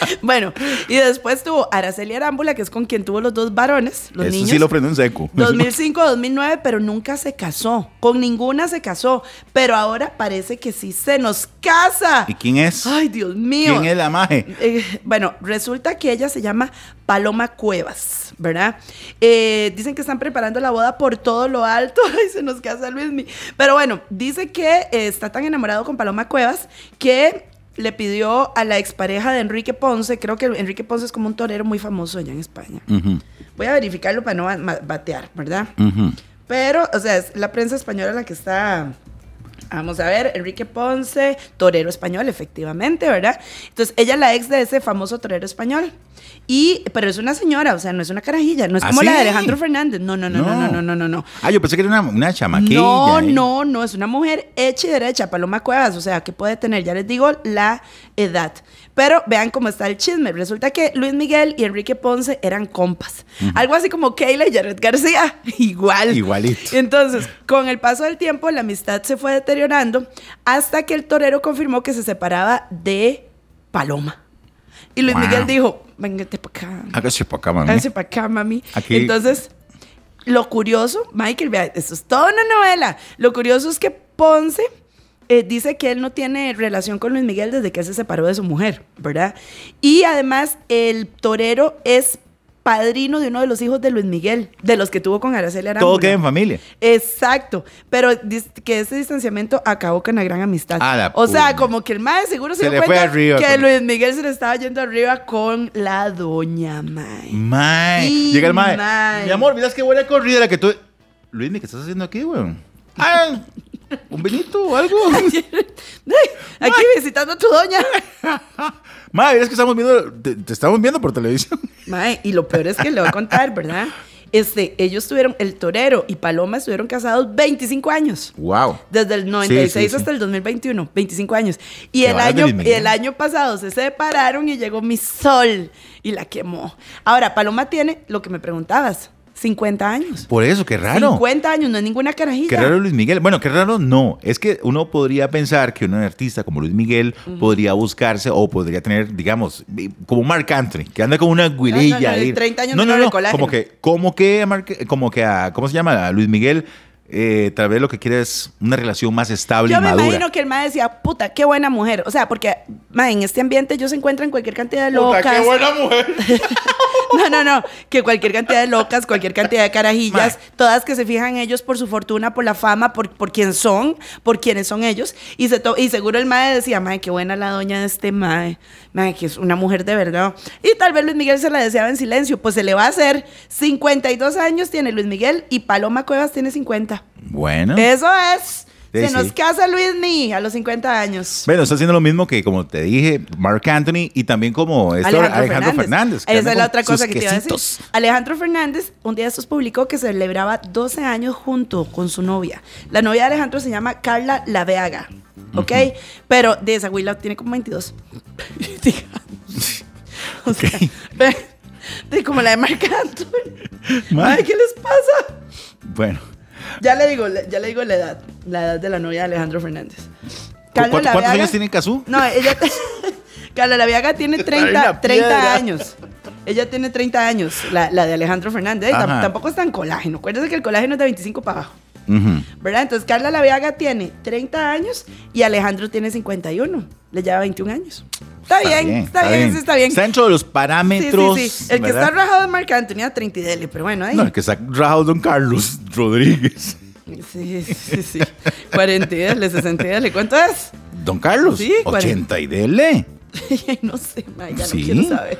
Bueno, y después tuvo Araceli Arámbula, que es con quien tuvo los dos varones, los Eso niños. sí lo prendo en seco. 2005, 2009, pero nunca se casó. Con ninguna se casó. Pero ahora parece que sí se nos casa. ¿Y quién es? Ay, Dios mío. ¿Quién es la maje? Eh, bueno, resulta que ella se llama Paloma Cuevas, ¿verdad? Eh, dicen que están preparando la boda por todo lo alto. Ay, se nos casa Luismi. Pero bueno, dice que eh, está tan enamorado con Paloma Cuevas que le pidió a la expareja de Enrique Ponce, creo que Enrique Ponce es como un torero muy famoso allá en España. Voy a verificarlo para no batear, ¿verdad? Pero, o sea, es la prensa española la que está. Vamos a ver, Enrique Ponce, torero español, efectivamente, ¿verdad? Entonces, ella es la ex de ese famoso torero español. Y, pero es una señora, o sea, no es una carajilla, no es ¿Ah, como la de? Alejandro Fernández. No, no, no, no, no, no, no, no. no. Ah, yo pensé que era una, una chamaquilla. No, ¿eh? no, no, es una mujer hecha y derecha, Paloma Cuevas, o sea, que puede tener, ya les digo, la edad. Pero vean cómo está el chisme. Resulta que Luis Miguel y Enrique Ponce eran compas. Algo así como Keila y Jared García, igual. Igualito. Entonces, con el paso del tiempo, la amistad se fue deteriorando hasta que el torero confirmó que se separaba de Paloma. Y Luis Wow. Miguel dijo, véngate para acá. Hágase para acá, mami. Hágase para acá, mami. Aquí- Entonces, lo curioso, Michael, vea, esto es toda una novela. Lo curioso es que Ponce eh, dice que él no tiene relación con Luis Miguel desde que se separó de su mujer, ¿verdad? Y además, el torero es padrino de uno de los hijos de Luis Miguel, de los que tuvo con Araceli Arámbula. Todo queda en familia. Exacto, pero que ese distanciamiento acabó con la gran amistad. O sea, como que el mae seguro se, Se dio le fue arriba que con- Luis Miguel se le estaba yendo arriba con la doña mae. Mae. Llega el mae. Mi amor, miras qué buena corrida la que tú. Luis, ¿qué estás haciendo aquí, weón? Ah, ¿Un vinito o algo? Aquí visitando a tu doña. mae, miras que estamos viendo. Te, te estamos viendo por televisión. Mae, y lo peor es que le voy a contar, ¿verdad? Este, ellos tuvieron, el torero y Paloma estuvieron casados 25 años. Wow. Desde el 96 Sí, sí, sí. hasta el 2021, 25 años. Y Qué el, año, y el año pasado se separaron y llegó mi sol y la quemó. Ahora, Paloma tiene lo que me preguntabas, 50 años. Por eso, qué raro. 50 años, no es ninguna carajilla. Qué raro Luis Miguel. Bueno, qué raro no. Es que uno podría pensar que un artista como Luis Miguel podría buscarse o podría tener, digamos, como Marc Anthony, que anda con una guirilla no, no, ahí. 30 años no, no, de no. colágeno. Como que, como que a Marc- como que a, ¿cómo se llama? A Luis Miguel eh, tal vez lo que quiere es una relación más estable Yo y me madura. imagino que el mae decía, puta, qué buena mujer. O sea, porque mae, en este ambiente ellos se encuentran cualquier cantidad de locas. mujer. No, no, no. Que cualquier cantidad de locas, cualquier cantidad de carajillas, todas que se fijan en ellos por su fortuna, por la fama, por, por quién son, por quiénes son ellos. Y, se to- y seguro el mae decía, mae, qué buena la doña de este mae. Mae, que es una mujer de verdad. Y tal vez Luis Miguel se la deseaba en silencio. Pues se le va a hacer. 52 años tiene Luis Miguel y Paloma Cuevas tiene 50. Bueno. Eso es. Sí, se sí. nos casa Luis Mi a los 50 años. Bueno, está haciendo lo mismo que, como te dije, Mark Anthony y también como este Alejandro, Fernández. Esa es la otra cosa que te iba a decir. Alejandro Fernández, un día de estos publicó que celebraba 12 años junto con su novia. La novia de Alejandro se llama Carla Laveaga, ¿ok? Pero de esa Willa tiene como 22. o sea, ve- de como la de Marc Anthony. Ay, ¿qué les pasa? Bueno. Ya le digo, ya le digo la edad, la edad de la novia de Alejandro Fernández. ¿Cu- ¿Cuántos años tiene Cazú? No, ella. Carla Laviaga tiene 30, una 30 piedra. años. Ella tiene 30 años, la, la de Alejandro Fernández. Ajá. tampoco es tan colágeno. Acuérdense que el colágeno es de 25 para abajo. Ujú. ¿Verdad? Entonces Carla Laviaga tiene 30 años y Alejandro tiene 51. Le lleva 21 años. Está, bien, está, bien, sí, está bien. Está dentro de los Sí, sí, parámetros. sí. El que ¿verdad? está rajado es Marc Anthony a 30 y dele, pero bueno, ahí. No, el que está rajado es Don Carlos Rodríguez. Sí, sí, sí. 40 y dele, 60 y dele. ¿Cuánto es? Don Carlos, Sí, 80 y dele. no sé, ma, ya Sí. no quiero saber.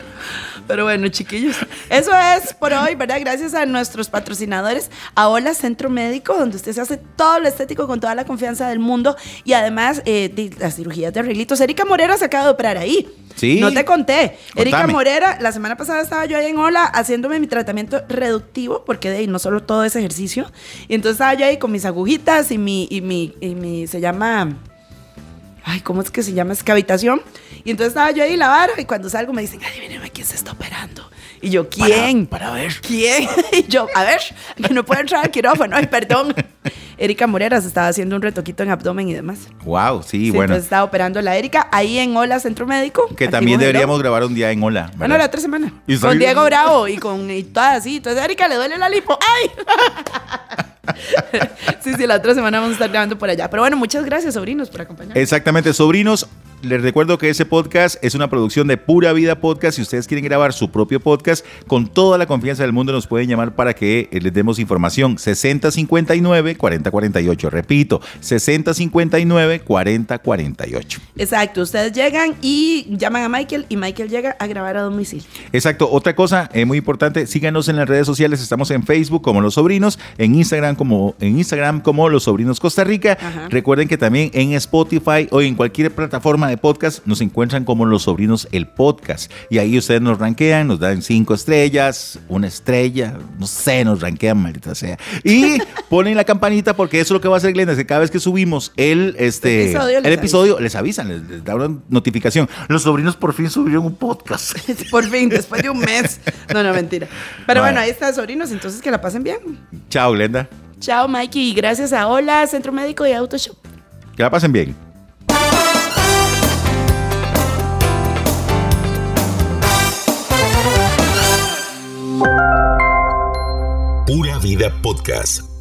Pero bueno, chiquillos, eso es por hoy, ¿verdad? Gracias a nuestros patrocinadores, a Hola Centro Médico, donde usted se hace todo lo estético con toda la confianza del mundo y además eh, de las cirugías de arreglitos. Erika Morera se acaba de operar ahí. Sí. No te conté. Erika. Morera, la semana pasada estaba yo ahí en Hola haciéndome mi tratamiento reductivo, porque de ahí no solo todo es ejercicio. Y entonces estaba yo ahí con mis agujitas y mi, y mi, y mi se llama ay, ¿cómo es que se llama? Es cavitación. Y entonces estaba yo ahí la vara y cuando salgo me dicen, adivíneme quién se está operando. Y yo, ¿quién? Para, para ver. ¿Quién? Y yo, a ver, que no puedo entrar al quirófano, ay, perdón. Erika Morera se estaba haciendo un retoquito en abdomen y demás. Wow, sí, Sí, bueno. Entonces estaba operando la Erika ahí en Hola Centro Médico. Que también deberíamos grabar un día en Hola. Bueno, la otra semana. Y con Diego Bravo y con y todas así. Entonces, Erika, le duele la lipo. ¡Ay! sí, sí, la otra semana vamos a estar grabando por allá. Pero bueno, muchas gracias, sobrinos, por acompañarnos. Exactamente, sobrinos. Les recuerdo que ese podcast es una producción de Pura Vida Podcast. Si ustedes quieren grabar su propio podcast, con toda la confianza del mundo nos pueden llamar para que eh, les demos información. 6059-4048. Repito, 6059-4048. Exacto, ustedes llegan y llaman a Michael y Michael llega a grabar a domicilio. Exacto. Otra cosa eh, muy importante, síganos en las redes sociales. Estamos en Facebook como Los Sobrinos, en Instagram como en Instagram como Los Sobrinos Costa Rica. Ajá. Recuerden que también en Spotify o en cualquier plataforma de podcast nos encuentran como Los Sobrinos el podcast. Y ahí ustedes nos rankean, nos dan cinco estrellas, una estrella, no sé, nos rankean, maldita sea. Y ponen la campanita porque eso es lo que va a hacer Glenda, es que cada vez que subimos el, este, El episodio les el episodio, les avisan, les, les da una notificación. Los sobrinos por fin subieron un podcast. Por fin, después de un mes. No, no, mentira. Pero Bueno. bueno, ahí está, sobrinos, entonces que la pasen bien. Chao, Glenda. Chao, Mikey, y gracias a Hola, Centro Médico y Autoshop. Que la pasen bien. Pura Vida Podcast.